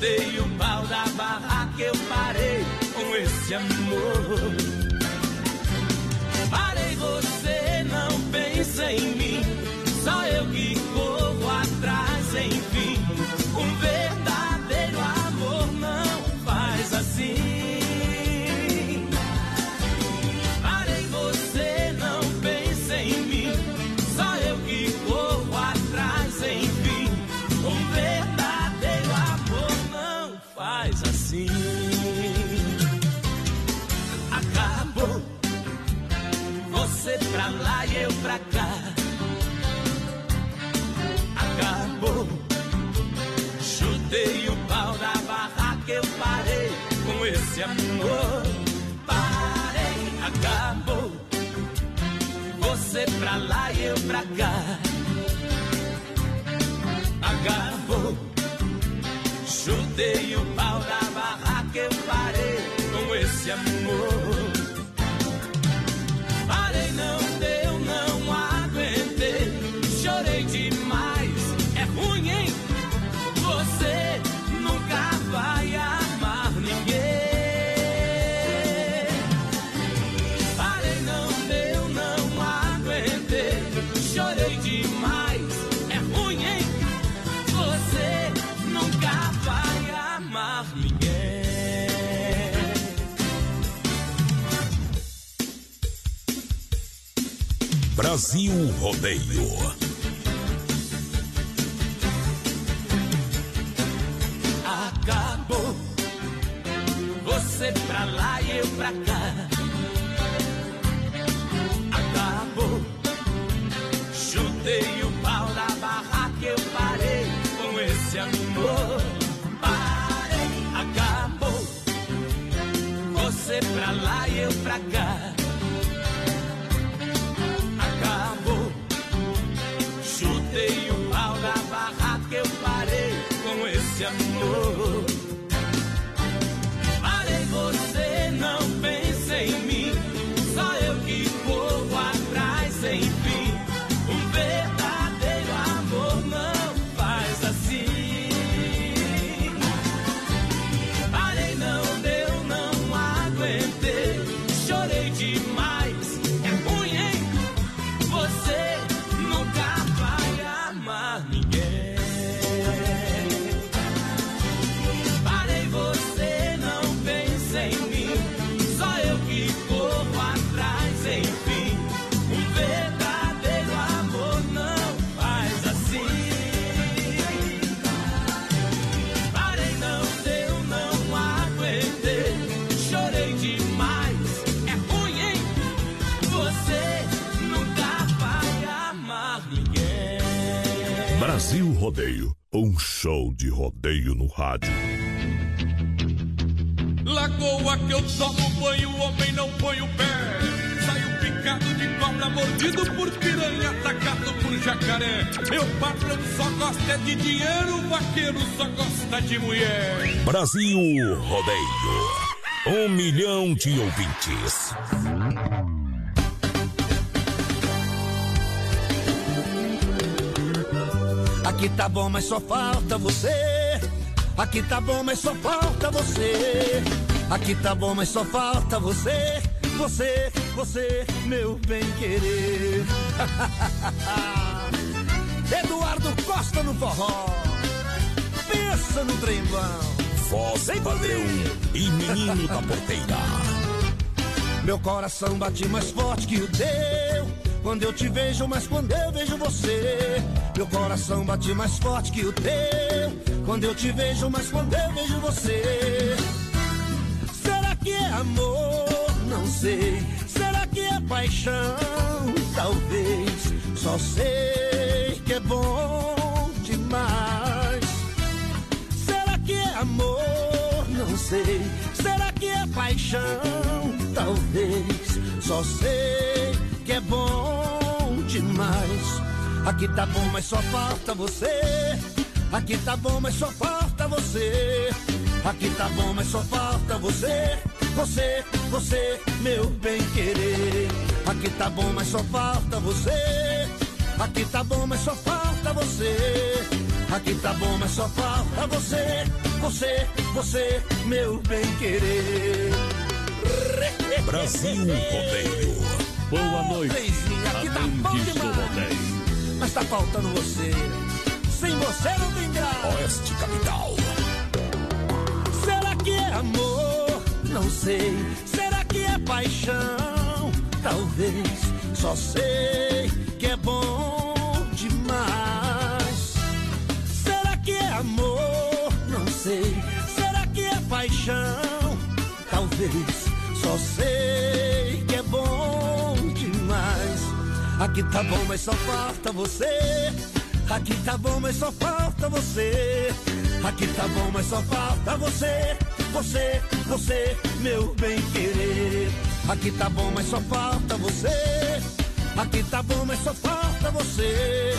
Chutei o pau da barraca, eu parei com esse amor. Parei, você não pensa em mim. Amor. Parei, acabou. Você pra lá e eu pra cá. Acabou. Chutei o pau da barraca, eu parei com esse amor. Brasil Rodeio. Acabou. Você pra lá e eu pra cá. Acabou. Chutei o pau da barraca, eu parei com esse amor. Parei, acabou. Você pra lá e eu pra cá. Amor. Rodeio. Um show de rodeio no rádio. Lagoa que eu tomo banho, o homem não põe o pé. Saio picado de cobra, mordido por piranha, atacado por jacaré. Meu patrão só gosta de dinheiro, o vaqueiro só gosta de mulher. Brasil Rodeio. Um milhão de ouvintes. Aqui tá bom, mas só falta você. Aqui tá bom, mas só falta você. Aqui tá bom, mas só falta você. Você, você, meu bem querer. [laughs] Eduardo Costa no forró. Pensa no trembão. Voz padrão e menino da porteira. Meu coração bate mais forte que o teu. Quando eu te vejo, mas quando eu vejo você. Meu coração bate mais forte que o teu. Quando eu te vejo, mas quando eu vejo você. Será que é amor? Não sei. Será que é paixão? Talvez. Só sei que é bom demais. Será que é amor? Não sei. Será que é paixão? Talvez. Só sei é bom demais. Aqui tá bom, mas só falta você. Aqui tá bom, mas só falta você. Aqui tá bom, mas só falta você. Você, você, meu bem querer. Aqui tá bom, mas só falta você. Aqui tá bom, mas só falta você. Aqui tá bom, mas só falta você. Você, você, meu bem querer. Brasil Rodeio. Boa noite. Reizinho, aqui tá bom demais. Mas tá faltando você. Sem você não tem graça. Oeste Capital. Será que é amor? Não sei. Será que é paixão? Talvez. Só sei que é bom demais. Será que é amor? Não sei. Será que é paixão? Talvez. Só sei que é bom. Aqui tá bom, mas só falta você. Aqui tá bom, mas só falta você. Aqui tá bom, mas só falta você. Você, você, meu bem querer. Aqui tá bom, mas só falta você. Aqui tá bom, mas só falta você.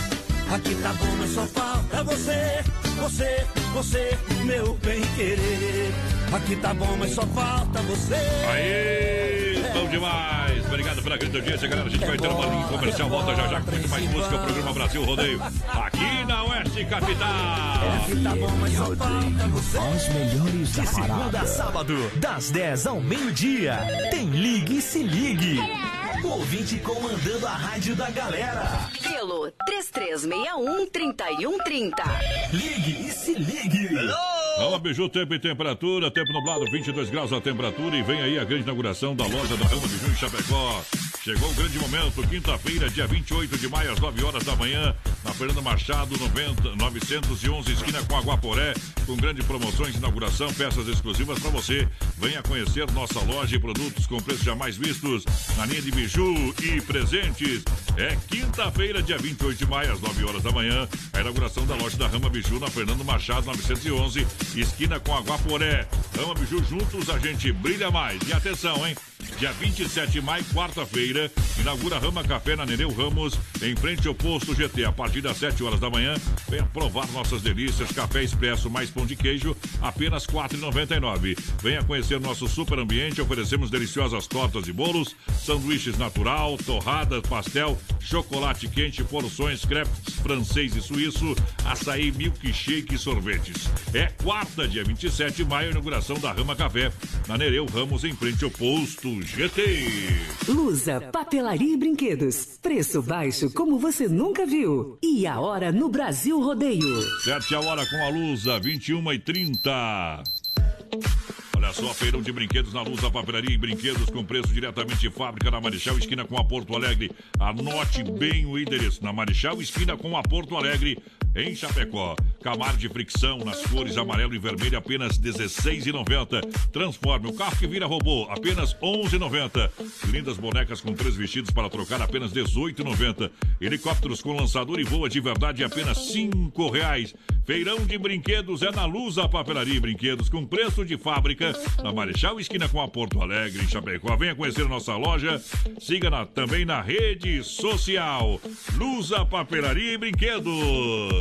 Aqui tá bom, mas só falta você. Você, você, meu bem querer. Aqui tá bom, mas só falta você. Aê, bom demais. Obrigado pela grande audiência, galera. A gente vai ter uma linha comercial. Volta já já com muito mais música. O programa Brasil Rodeio. Aqui na Oeste Capital. Os melhores da De segunda a sábado, das 10 ao meio-dia. Tem Ligue e Se Ligue. O ouvinte comandando a rádio da galera. Pelo 3361-3130. Ligue e Se Ligue. Alô, Biju, tempo e temperatura, tempo nublado, 22 graus a temperatura e vem aí a grande inauguração da loja da Rama Biju em Chapecó. Chegou o grande momento, quinta-feira, dia 28 de maio, às 9 horas da manhã, na Fernanda Machado, 90, 911, esquina com Aguaporé, com grande promoções, inauguração, peças exclusivas para você. Venha conhecer nossa loja e produtos com preços jamais vistos na linha de biju e presentes. É quinta-feira, dia 28 de maio, às 9 horas da manhã, a inauguração da loja da Rama Biju na Fernando Machado, 911, esquina com Aguaporé. Rama Biju juntos, a gente brilha mais. E atenção, hein? Dia 27 de maio, quarta-feira, inaugura Rama Café na Nereu Ramos, em frente ao posto GT. A partir das 7 horas da manhã, venha provar nossas delícias. Café expresso mais pão de queijo, apenas R$ 4,99. Venha conhecer nosso super ambiente. Oferecemos deliciosas tortas e bolos, sanduíches natural, torradas, pastel, chocolate quente, porções, crepes francês e suíço, açaí, milkshake e sorvetes. É quarta, dia 27 de maio, inauguração da Rama Café, na Nereu Ramos, em frente ao posto GT. Lusa, papelaria e brinquedos. Preço baixo como você nunca viu. E a hora no Brasil Rodeio. Sete a hora com a Lusa, 21 e 30. Olha só, feirão de brinquedos na Luz da Papelaria e Brinquedos com preço diretamente de fábrica na Marechal, esquina com a Porto Alegre. Anote bem o endereço, na Marechal, esquina com a Porto Alegre, em Chapecó. Camaro de fricção nas cores amarelo e vermelho, apenas R$16,90. Transforme o carro que vira robô, apenas R$11,90. Lindas bonecas com três vestidos para trocar, apenas R$18,90. Helicópteros com lançador e voa de verdade, apenas R$5,00. Feirão de brinquedos é na Lusa Papelaria e Brinquedos, com preço de fábrica, na Marechal Esquina com a Porto Alegre, em Chapecó. Venha conhecer nossa loja. Siga na, também na rede social. Lusa Papelaria e Brinquedos.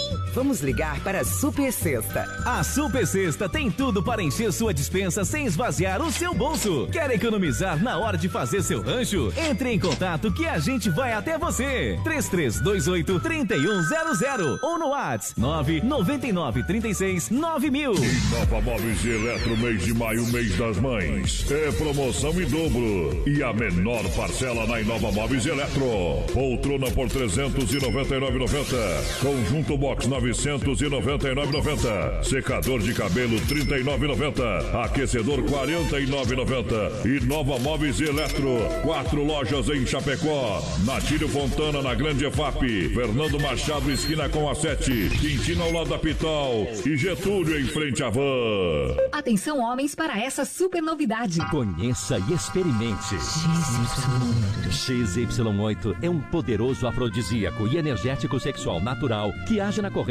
Vamos ligar para a Super Sexta. A Super Sexta tem tudo para encher sua dispensa sem esvaziar o seu bolso. Quer economizar na hora de fazer seu rancho? Entre em contato que a gente vai até você. 3328 3100 ou no WhatsApp 999 36 9000. Nova Móveis e Eletro, mês de maio, mês das mães. É promoção em dobro. E a menor parcela na Inova Móveis e Eletro. Poltrona por 399,90. Conjunto box 999,90. Secador de cabelo 39,90. Aquecedor 49,90. E Nova Móveis e Eletro. Quatro lojas em Chapecó. Natílio Fontana na Grande EFAP. Fernando Machado esquina com a 7. Quintino ao lado da Pitol. E Getúlio em frente à van. Atenção, homens, para essa super novidade. Conheça e experimente. XY8 é um poderoso afrodisíaco e energético sexual natural que age na corrente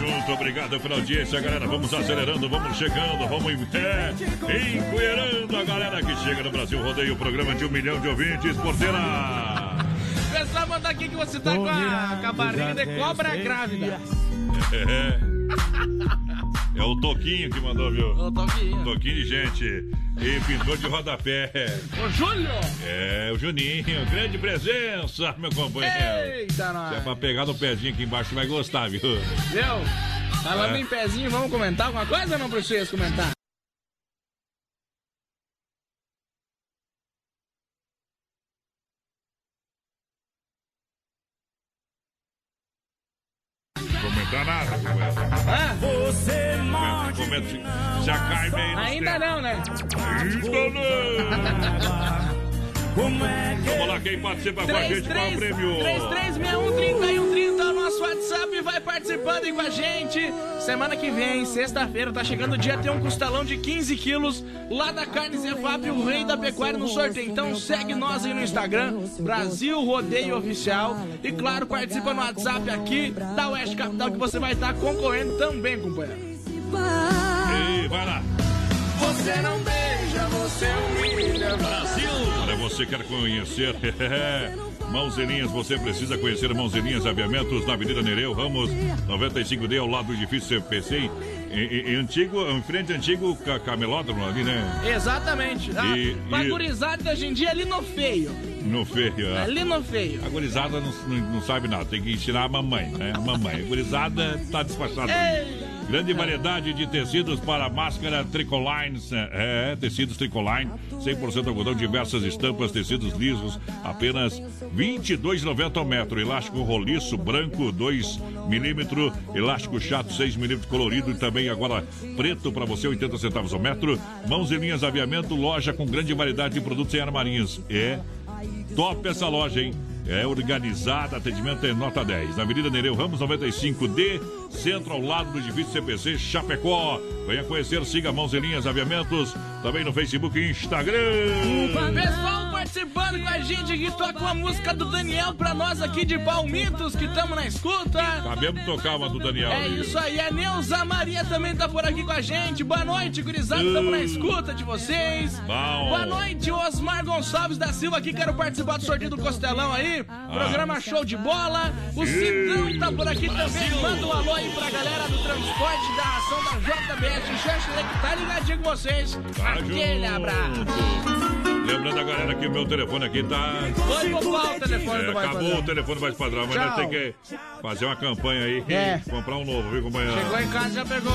junto, obrigado pela audiência, galera. Vamos acelerando, vamos chegando, vamos é, empoeirando a galera que chega no Brasil Rodeio, programa de um milhão de ouvintes, porteira. Pessoal, manda aqui que você tá com a, com a barriga de cobra grávida. É. [laughs] É o Toquinho que mandou, viu? O Toquinho. Toquinho de gente. E pintor de rodapé. Ô, Júlio! É, o Juninho. Grande presença, meu companheiro. Eita, nós. Se é pra pegar no pezinho aqui embaixo, vai gostar, viu? Viu? Falando É. em pezinho, vamos comentar alguma coisa ou não precisa comentar? Nada, companheiro. Você comenta. Já cai bem no Ainda não, né? Ainda não. Vamos lá, quem participa com a gente, qual é o prêmio? 3361-3130 é o nosso WhatsApp, vai participando aí com a gente. Semana que vem, sexta-feira, tá chegando o dia, tem um costelão de 15 quilos lá da Carne Zefap, o rei da pecuária no sorteio. Então segue nós aí no Instagram, Brasil Rodeio Oficial. E claro, participa no WhatsApp aqui da Oeste Capital que você vai estar concorrendo também, companheiro. E vai lá. Você não beija, você humilha. Brasil! Para você que quer conhecer [laughs] Mãos Linhas, você precisa conhecer Mãos Linhas Aviamentos na Avenida Nereu Ramos, 95D, ao lado do edifício CPC, em, em, antigo, em frente ao antigo ca- camelódromo ali, né? Exatamente. Ah, E- e- gurizada hoje em dia ali no feio. No feio. ó. Ali no feio. A gurizada não, não, não sabe nada, tem que ensinar a mamãe, né? A mamãe. A gurizada tá despachada. Ei! Grande variedade de tecidos para máscara Tricoline. É, tecidos Tricoline, 100% algodão, diversas estampas, tecidos lisos, apenas R$ 22,90 ao metro. Elástico roliço branco, 2 milímetros. Elástico chato, 6 milímetros colorido e também agora preto para você, 80 centavos ao metro. Mãos e linhas aviamento, loja com grande variedade de produtos em armarinhos. É Top essa loja, hein? É organizada, atendimento é nota 10. Na Avenida Nereu Ramos 95D, centro ao lado do edifício CPC Chapecó. Venha conhecer, siga Mãos e Linhas Aviamentos, também no Facebook e Instagram. Pessoal participando com a gente que toca uma música do Daniel pra nós aqui de Palmitos, que estamos na escuta. Acabemos de tocar uma do Daniel. É isso aí, a Neuza Maria também tá por aqui com a gente. Boa noite, gurizada, estamos na escuta de vocês. Bom. Boa noite, Osmar Gonçalves da Silva aqui, quero participar do sorteio do Costelão aí. Programa show de bola. O Cidão tá por aqui também. Manda um alô aí pra galera do transporte da ação da JBS Xanxerê que tá ligadinho com vocês. Tá Aquele abraço. Lembrando a galera que o meu telefone aqui tá. Foi qual o telefone É, acabou padrão? o telefone mais padrão, mas Tchau. nós temos que fazer uma campanha aí e É. comprar um novo, viu, companheiro? Chegou em casa e já pegou.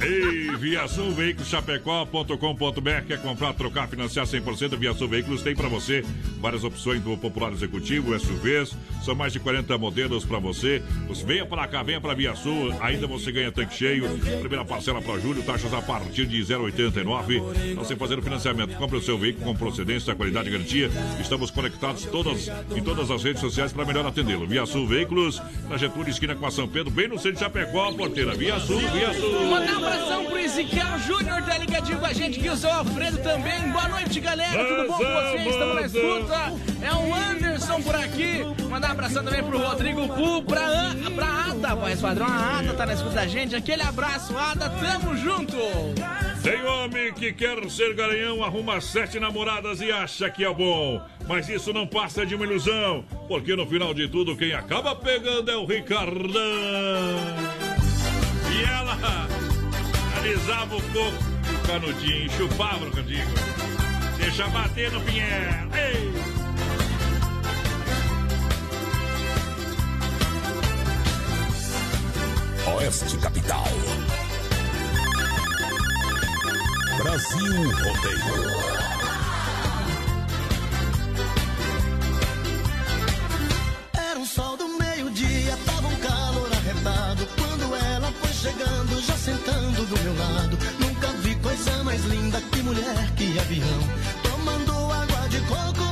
Ei, Via Sul Veículos Chapecó.com.br Quer comprar, trocar, financiar 100% Via Sul Veículos tem para você várias opções do Popular Executivo, SUVs, são mais de 40 modelos para você. Você venha para cá, venha para Via Sul, ainda você ganha tanque cheio. Primeira parcela para julho, taxas a partir de 0,89. Você fazer o financiamento, compre o seu veículo com procedência, qualidade e garantia. Estamos conectados todas, em todas as redes sociais para melhor atendê-lo. Via Sul Veículos, na Getúlio, esquina com a São Pedro, bem no centro de Chapecó, porteira. Via Sul, Via Sul. Mandar um abração pro Ezequiel Júnior, tá ligadinho com a gente, que o Alfredo também. Boa noite, galera. Tudo bom com vocês? Estamos na escuta. É o Anderson por aqui. Mandar um abração também pro Rodrigo Pu, pra, pra Ada, voz padrão. A Ada tá na escuta da gente. Aquele abraço, Ada. Tamo junto. Tem homem que quer ser garanhão, arruma sete namoradas e acha que é bom. Mas isso não passa de uma ilusão, porque no final de tudo quem acaba pegando é o Ricardão. E ela alisava o coco o canudinho, chupava no canudinho. Deixa bater no pinhel. Ei! Oeste Capital. Brasil Rodeio. Era um sol do meio-dia, tava um calor arretado. Quando ela foi chegando, já sentando do meu lado. Nunca vi coisa mais linda que mulher que avião. Tomando água de coco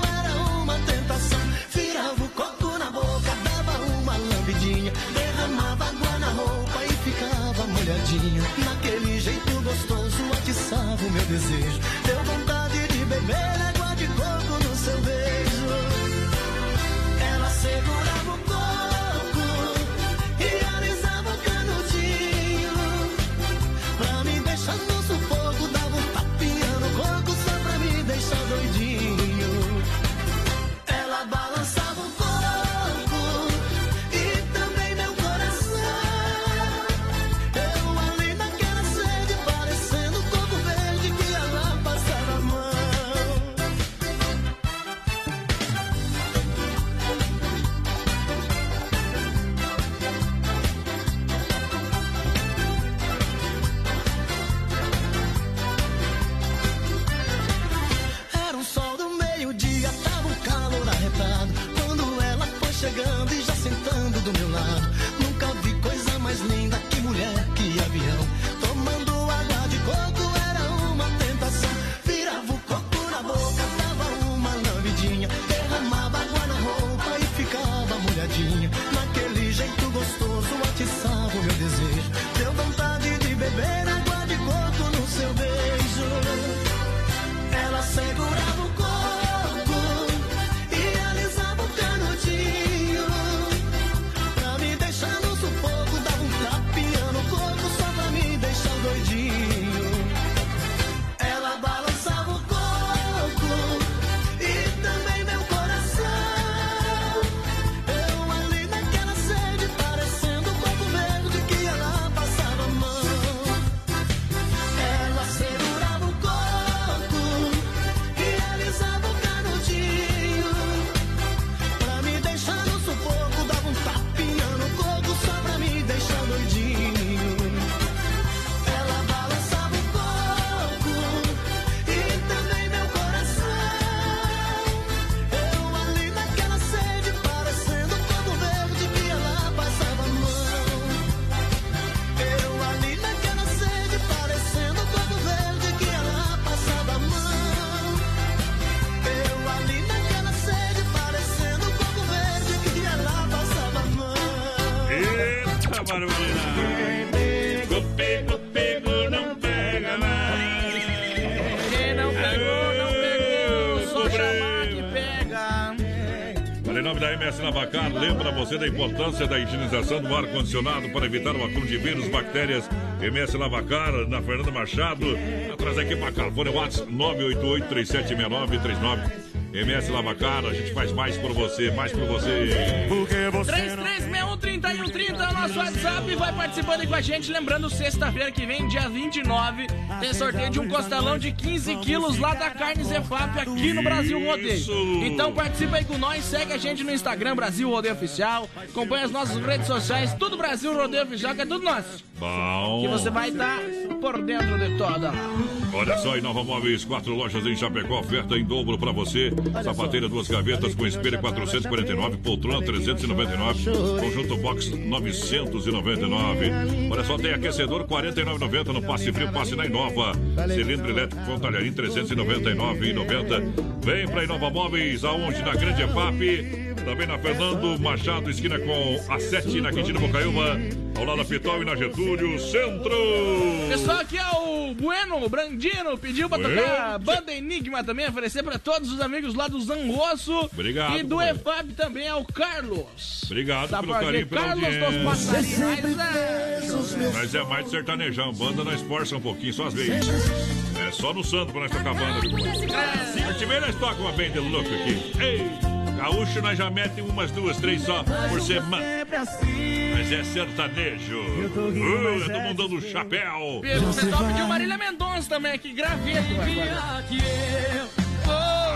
meu desejo. Deu vontade de beber lembra você da importância da higienização do ar-condicionado para evitar o acúmulo de vírus, bactérias. MS Lavacar, na Fernanda Machado, atrás aqui para Califórnia, WhatsApp 988-376939. MS Lavacar, a gente faz mais por você, mais por você. 3361-3130 é o nosso WhatsApp. Vai participando aí com a gente. Lembrando, sexta-feira que vem, dia 29, tem sorteio de um costelão de 15 quilos lá da Carne Zefap aqui no Brasil Rodeio. Então participa aí com nós, segue a gente no Instagram Brasil Rodeio Oficial, acompanha as nossas redes sociais, tudo Brasil Rodeio Oficial, que é tudo nosso. Bom. Que você vai estar por dentro de toda. Olha só, Inova Móveis, quatro lojas em Chapecó, oferta em dobro pra você. Sapateira, duas gavetas com espelho 449, poltrona 399, conjunto box 999. Olha só, tem aquecedor 49,90 no passe frio, passe na Inova. Cilindro elétrico com talharim 399,90. Vem pra Inova Móveis, aonde? Na Grande EFAP. Também na Fernando Machado, esquina com a 7 na Quintino Bocaiúva. Ao lado da Pitol e na Getúlio, Centro. Pessoal, aqui é o Bueno, Brandino, pediu pra tocar a banda Enigma também, oferecer pra todos os amigos lá do Zangosso. Obrigado, E do. EFAB também é o Carlos. Obrigado Tá pelo carinho, pela Carlos dos audiência. Passarinhos. né? Mas é mais de sertanejão. Banda nós força um pouquinho, só às vezes. É só no santo pra nós tocar banda, viu? É. Artimeiro nós toca uma bem de louco aqui. Ei, gaúcho nós já mete umas duas, três só por semana. Mas é sertanejo. Uh, é do mundão do chapéu. O pessoal pediu Marília Mendonça também aqui, graveto.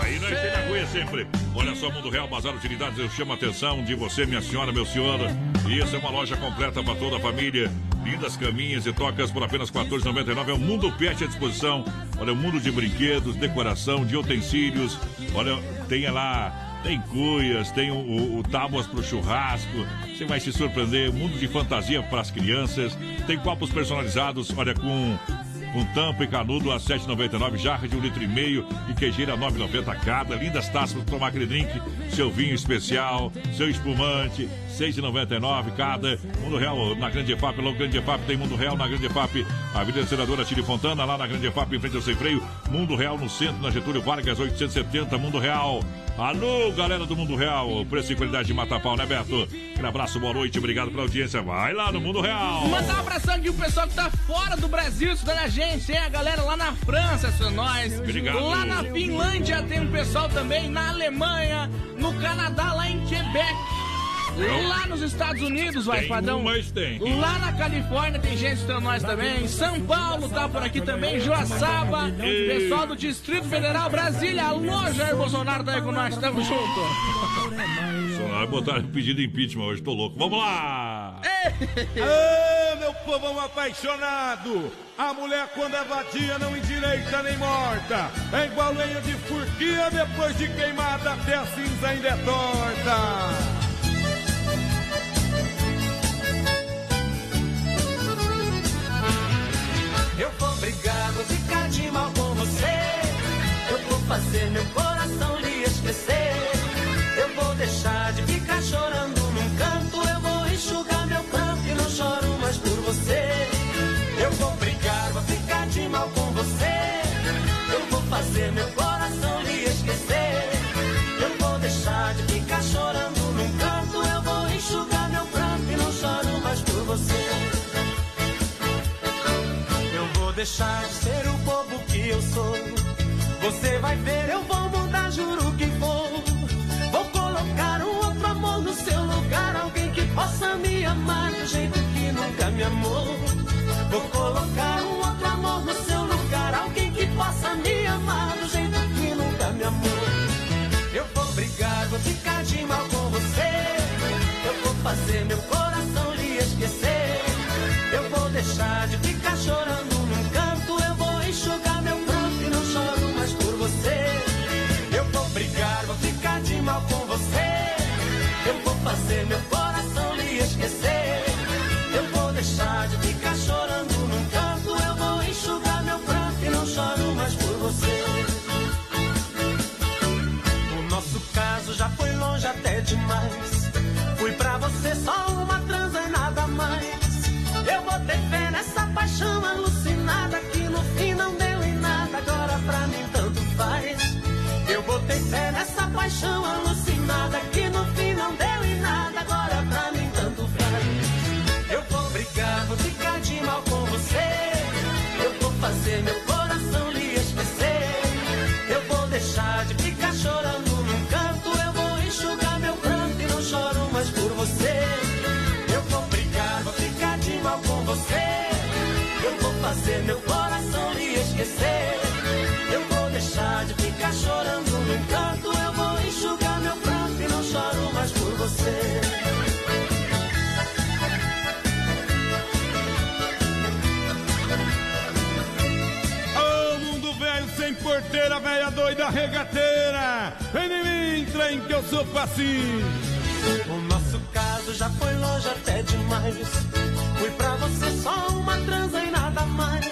Aí nós tem na cuia sempre. Olha só, Mundo Real, Bazar Utilidades, eu chamo a atenção de você, minha senhora, meu senhor. E essa é uma loja completa para toda a família. Lindas caminhas e tocas por apenas R$ 14,99. É o Mundo Pet à disposição. Olha, o mundo de brinquedos, decoração, de utensílios. Olha, tem lá. Tem cuias, tem o, o, o tábuas para o churrasco. Você vai se surpreender. Mundo de fantasia para as crianças. Tem copos personalizados, olha, com com tampa e canudo a 7,99, jarra de um litro e meio e queijeira a 9,90 cada. Lindas taças para tomar aquele drink, seu vinho especial, seu espumante, 6,99 cada. Mundo Real na Grande EFAP, logo Grande EFAP tem Mundo Real na Grande EFAP, Avenida Senadora Tire Fontana, lá na Grande EFAP, em frente ao Sem Freio. Mundo Real no centro, na Getúlio Vargas, 870, Mundo Real. Alô, galera do Mundo Real, preço e qualidade de mata-pau, né, Beto? Aquele abraço, boa noite, obrigado pela audiência. Vai lá no Mundo Real. Mandar um abração aqui pro pessoal que tá fora do Brasil estudando a gente, hein? A galera lá na França, são nós. Obrigado. Lá na Finlândia tem um pessoal também, na Alemanha, no Canadá, lá em Quebec. Lá nos Estados Unidos, vai, Tem padrão. mas tem. Lá na Califórnia tem gente estudando nós também. São Paulo tá por aqui também. Joaçaba. Ei. Pessoal do Distrito Federal, Brasília. Alô, Jair Bolsonaro tá aí com nós. Tamo junto. Só botaram pedido de impeachment hoje, tô louco. Vamos lá! Ô, meu povão apaixonado! A mulher quando é vadia não endireita nem morta. É igual lenha de furquia depois de queimada, até a cinza ainda é torta. Ficar de mal com você. Eu vou fazer meu coração lhe esquecer. Eu vou deixar de ficar chorando num canto. Eu vou enxugar meu canto e não choro mais por você. Eu vou brigar, vou ficar de mal com você. Eu vou fazer meu coração lhe esquecer. Eu vou deixar de ficar chorando num canto. Eu vou enxugar meu pranto e não choro mais por você. Eu vou deixar eu sou. Você vai ver, eu vou mudar, juro que vou. Vou colocar um outro amor no seu lugar. Alguém que possa me amar do jeito que nunca me amou. Vou colocar um outro amor no seu lugar. Alguém que possa me amar do jeito que nunca me amou. Eu vou brigar, vou ficar de mal com você. Eu vou fazer meu coração regateira. Vem de mim, trem que eu sou facinho. O nosso caso já foi longe até demais. Fui pra você só uma transa e nada mais.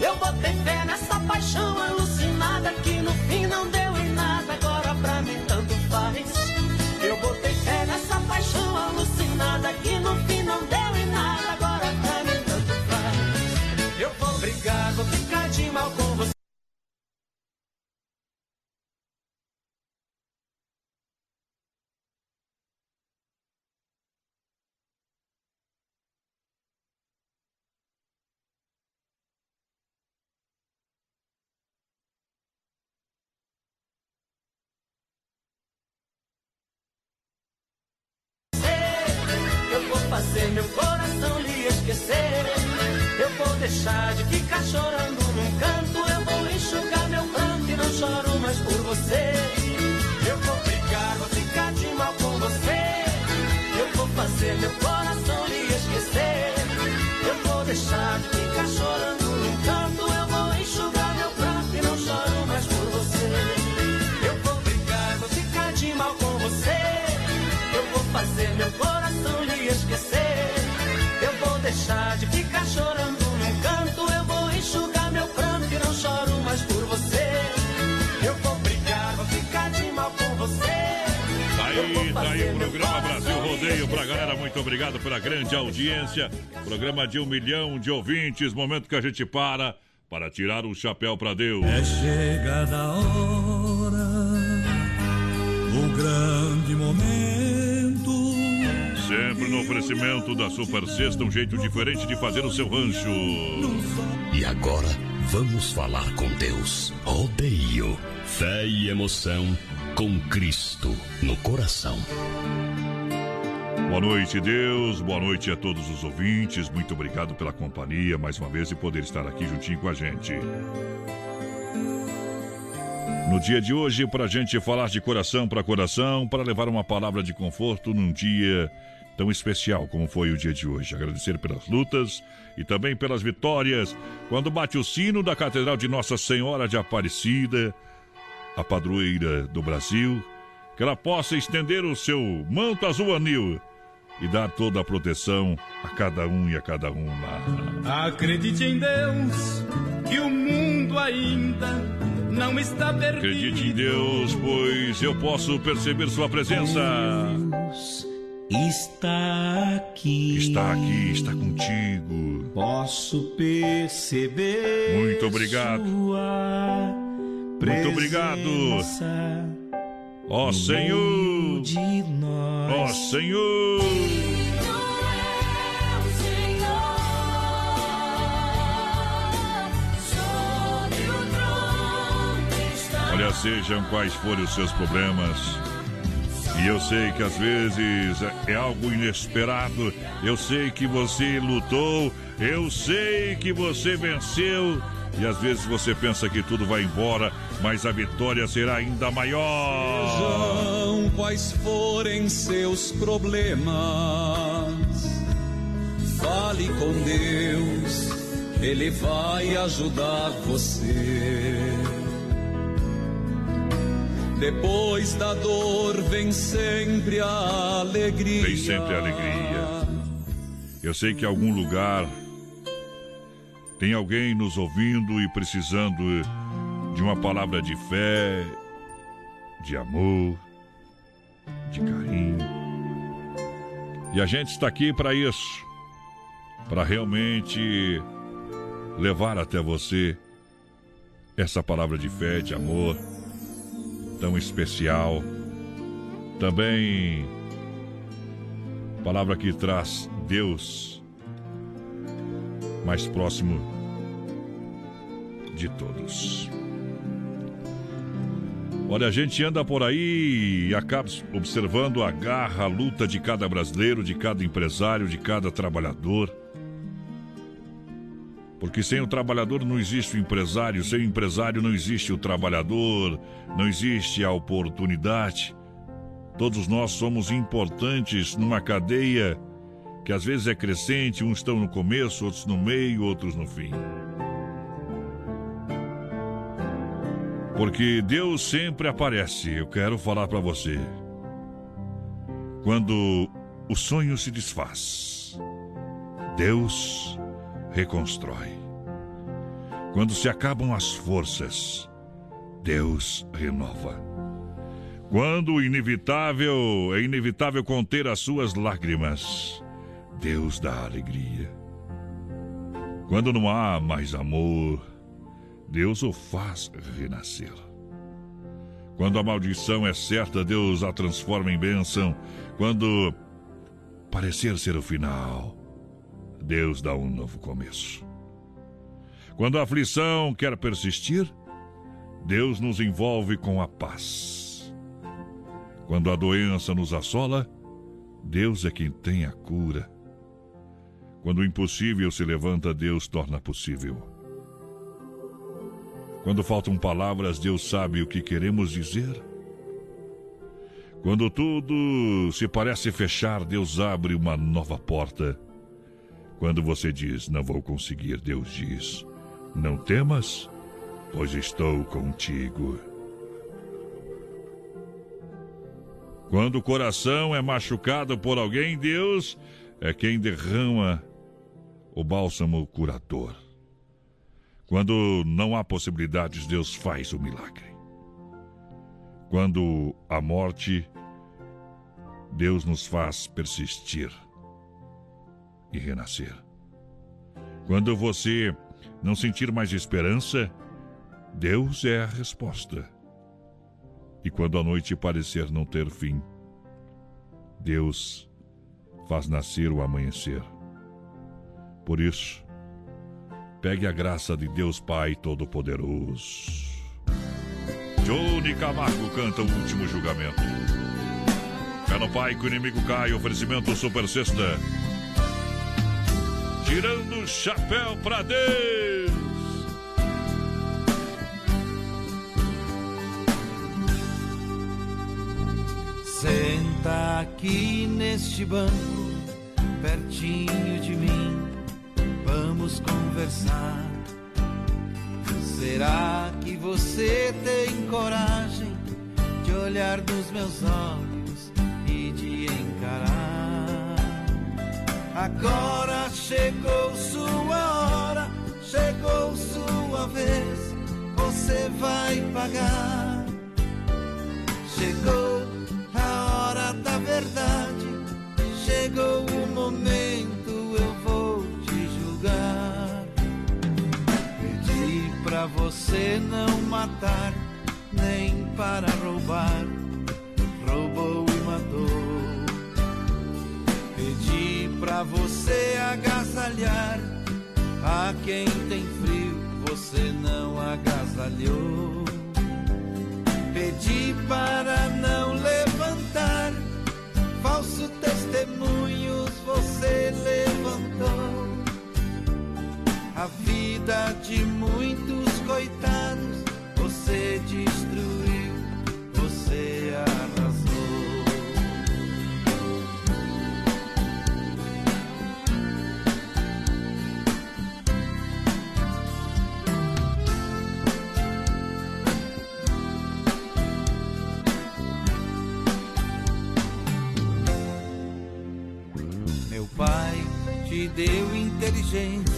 Eu botei fé nessa paixão fazer meu coração lhe esquecer. Eu vou deixar de ficar chorando num canto. Eu vou enxugar meu pranto e não choro mais por você. Eu vou brigar, vou ficar de mal com você. Eu vou fazer meu coração Rodeio pra galera. Muito obrigado pela grande audiência. Programa de um milhão de ouvintes. Momento que a gente para para tirar o chapéu pra Deus. É chegada a hora, o grande momento. Sempre no oferecimento da Super Sexta, um jeito diferente de fazer o seu rancho. E agora vamos falar com Deus. Rodeio, fé e emoção com Cristo no coração. Boa noite, Deus. Boa noite a todos os ouvintes. Muito obrigado pela companhia mais uma vez e poder estar aqui juntinho com a gente. No dia de hoje, para a gente falar de coração para coração, para levar uma palavra de conforto num dia tão especial como foi o dia de hoje. Agradecer pelas lutas e também pelas vitórias. Quando bate o sino da Catedral de Nossa Senhora de Aparecida, a padroeira do Brasil, que ela possa estender o seu manto azul anil e dar toda a proteção a cada um e a cada uma. Acredite em Deus, que o mundo ainda não está perdido. Acredite em Deus, pois eu posso perceber sua presença. Está aqui. Está aqui, está contigo. Posso perceber. Muito obrigado. Sua Muito obrigado. Ó no Senhor. de nós. Ó Senhor. Olha, sejam quais forem os seus problemas. E eu sei que às vezes é algo inesperado. Eu sei que você lutou. Eu sei que você venceu. E às vezes você pensa que tudo vai embora, mas a vitória será ainda maior. Sejam quais forem seus problemas, fale com Deus, Ele vai ajudar você. Depois da dor vem sempre a alegria. Vem sempre a alegria. Eu sei que em algum lugar tem alguém nos ouvindo e precisando de uma palavra de fé, de amor, de carinho. E a gente está aqui para isso, para realmente levar até você essa palavra de fé, de amor, tão especial. Também palavra que traz Deus mais próximo de todos. Olha, a gente anda por aí e acaba observando a garra, a luta de cada brasileiro, de cada empresário, de cada trabalhador. Porque sem o trabalhador não existe o empresário, sem o empresário não existe o trabalhador, não existe a oportunidade. Todos nós somos importantes numa cadeia que às vezes é crescente, uns estão no começo, outros no meio, outros no fim. Porque Deus sempre aparece. Eu quero falar para você. Quando o sonho se desfaz, Deus reconstrói. Quando se acabam as forças, Deus renova. Quando o inevitável é inevitável conter as suas lágrimas, Deus dá alegria. Quando não há mais amor, Deus o faz renascer. Quando a maldição é certa, Deus a transforma em bênção. Quando parecer ser o final, Deus dá um novo começo. Quando a aflição quer persistir, Deus nos envolve com a paz. Quando a doença nos assola, Deus é quem tem a cura. Quando o impossível se levanta, Deus torna possível. Quando faltam palavras, Deus sabe o que queremos dizer. Quando tudo se parece fechar, Deus abre uma nova porta. Quando você diz, não vou conseguir, Deus diz, não temas, pois estou contigo. Quando o coração é machucado por alguém, Deus é quem derrama o bálsamo curador. Quando não há possibilidades, Deus faz o milagre. Quando a morte, Deus nos faz persistir e renascer. Quando você não sentir mais esperança, Deus é a resposta. E quando a noite parecer não ter fim, Deus faz nascer o amanhecer. Por isso, Pegue a graça de Deus Pai Todo-Poderoso. Johnny Camargo canta o último julgamento. Pé no Pai que o inimigo cai, oferecimento Super Sexta. Tirando o chapéu pra Deus. Senta aqui neste banco, pertinho de mim Vamos conversar. Será que você tem coragem de olhar nos meus olhos e de encarar? Agora chegou sua hora, chegou sua vez, você vai pagar. Chegou a hora da verdade, chegou o momento você não matar, nem para roubar. Roubou e matou. Pedi pra você agasalhar. A quem tem frio, você não agasalhou. Pedi para não levantar. Falso testemunhos você levantou a vida de muitos coitados você destruiu, você arrasou. Meu pai te deu inteligência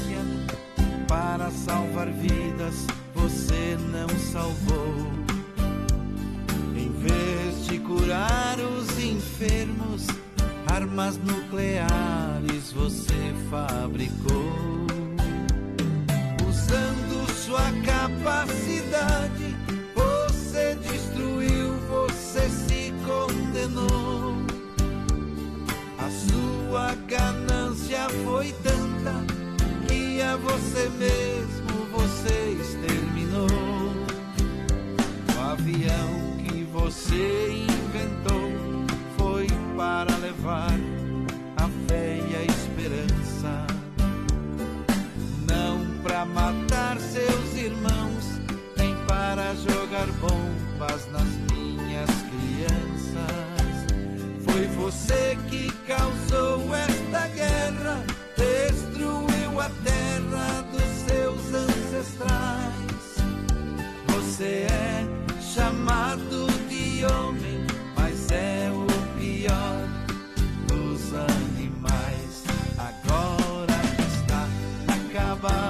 para salvar vidas, não salvou. Em vez de curar os enfermos, armas nucleares você fabricou. Usando sua capacidade, você destruiu, você se condenou. A sua ganância foi tanta a você mesmo você avião que você inventou foi para levar a fé e a esperança, não para matar seus irmãos, nem para jogar bombas nas minhas crianças. Foi você que causou esta guerra, destruiu a terra dos seus ancestrais. Você é chamado de homem, mas é o pior dos animais. Agora está acabado.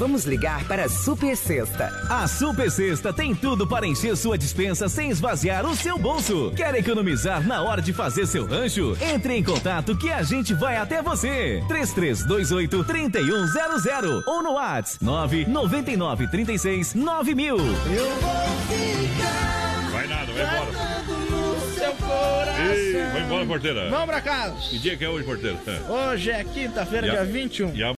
Vamos ligar para a Super Sexta. A Super Sexta tem tudo para encher sua dispensa sem esvaziar o seu bolso. Quer economizar na hora de fazer seu rancho? Entre em contato que a gente vai até você. 3328 3100 ou no WhatsApp 999 36 9000. Eu vou ficar. Vai nada, vai embora. No seu coração. Ei, vai embora, porteira. Vamos pra casa. Que dia que é hoje, porteira? Hoje é quinta-feira, E dia 21. E a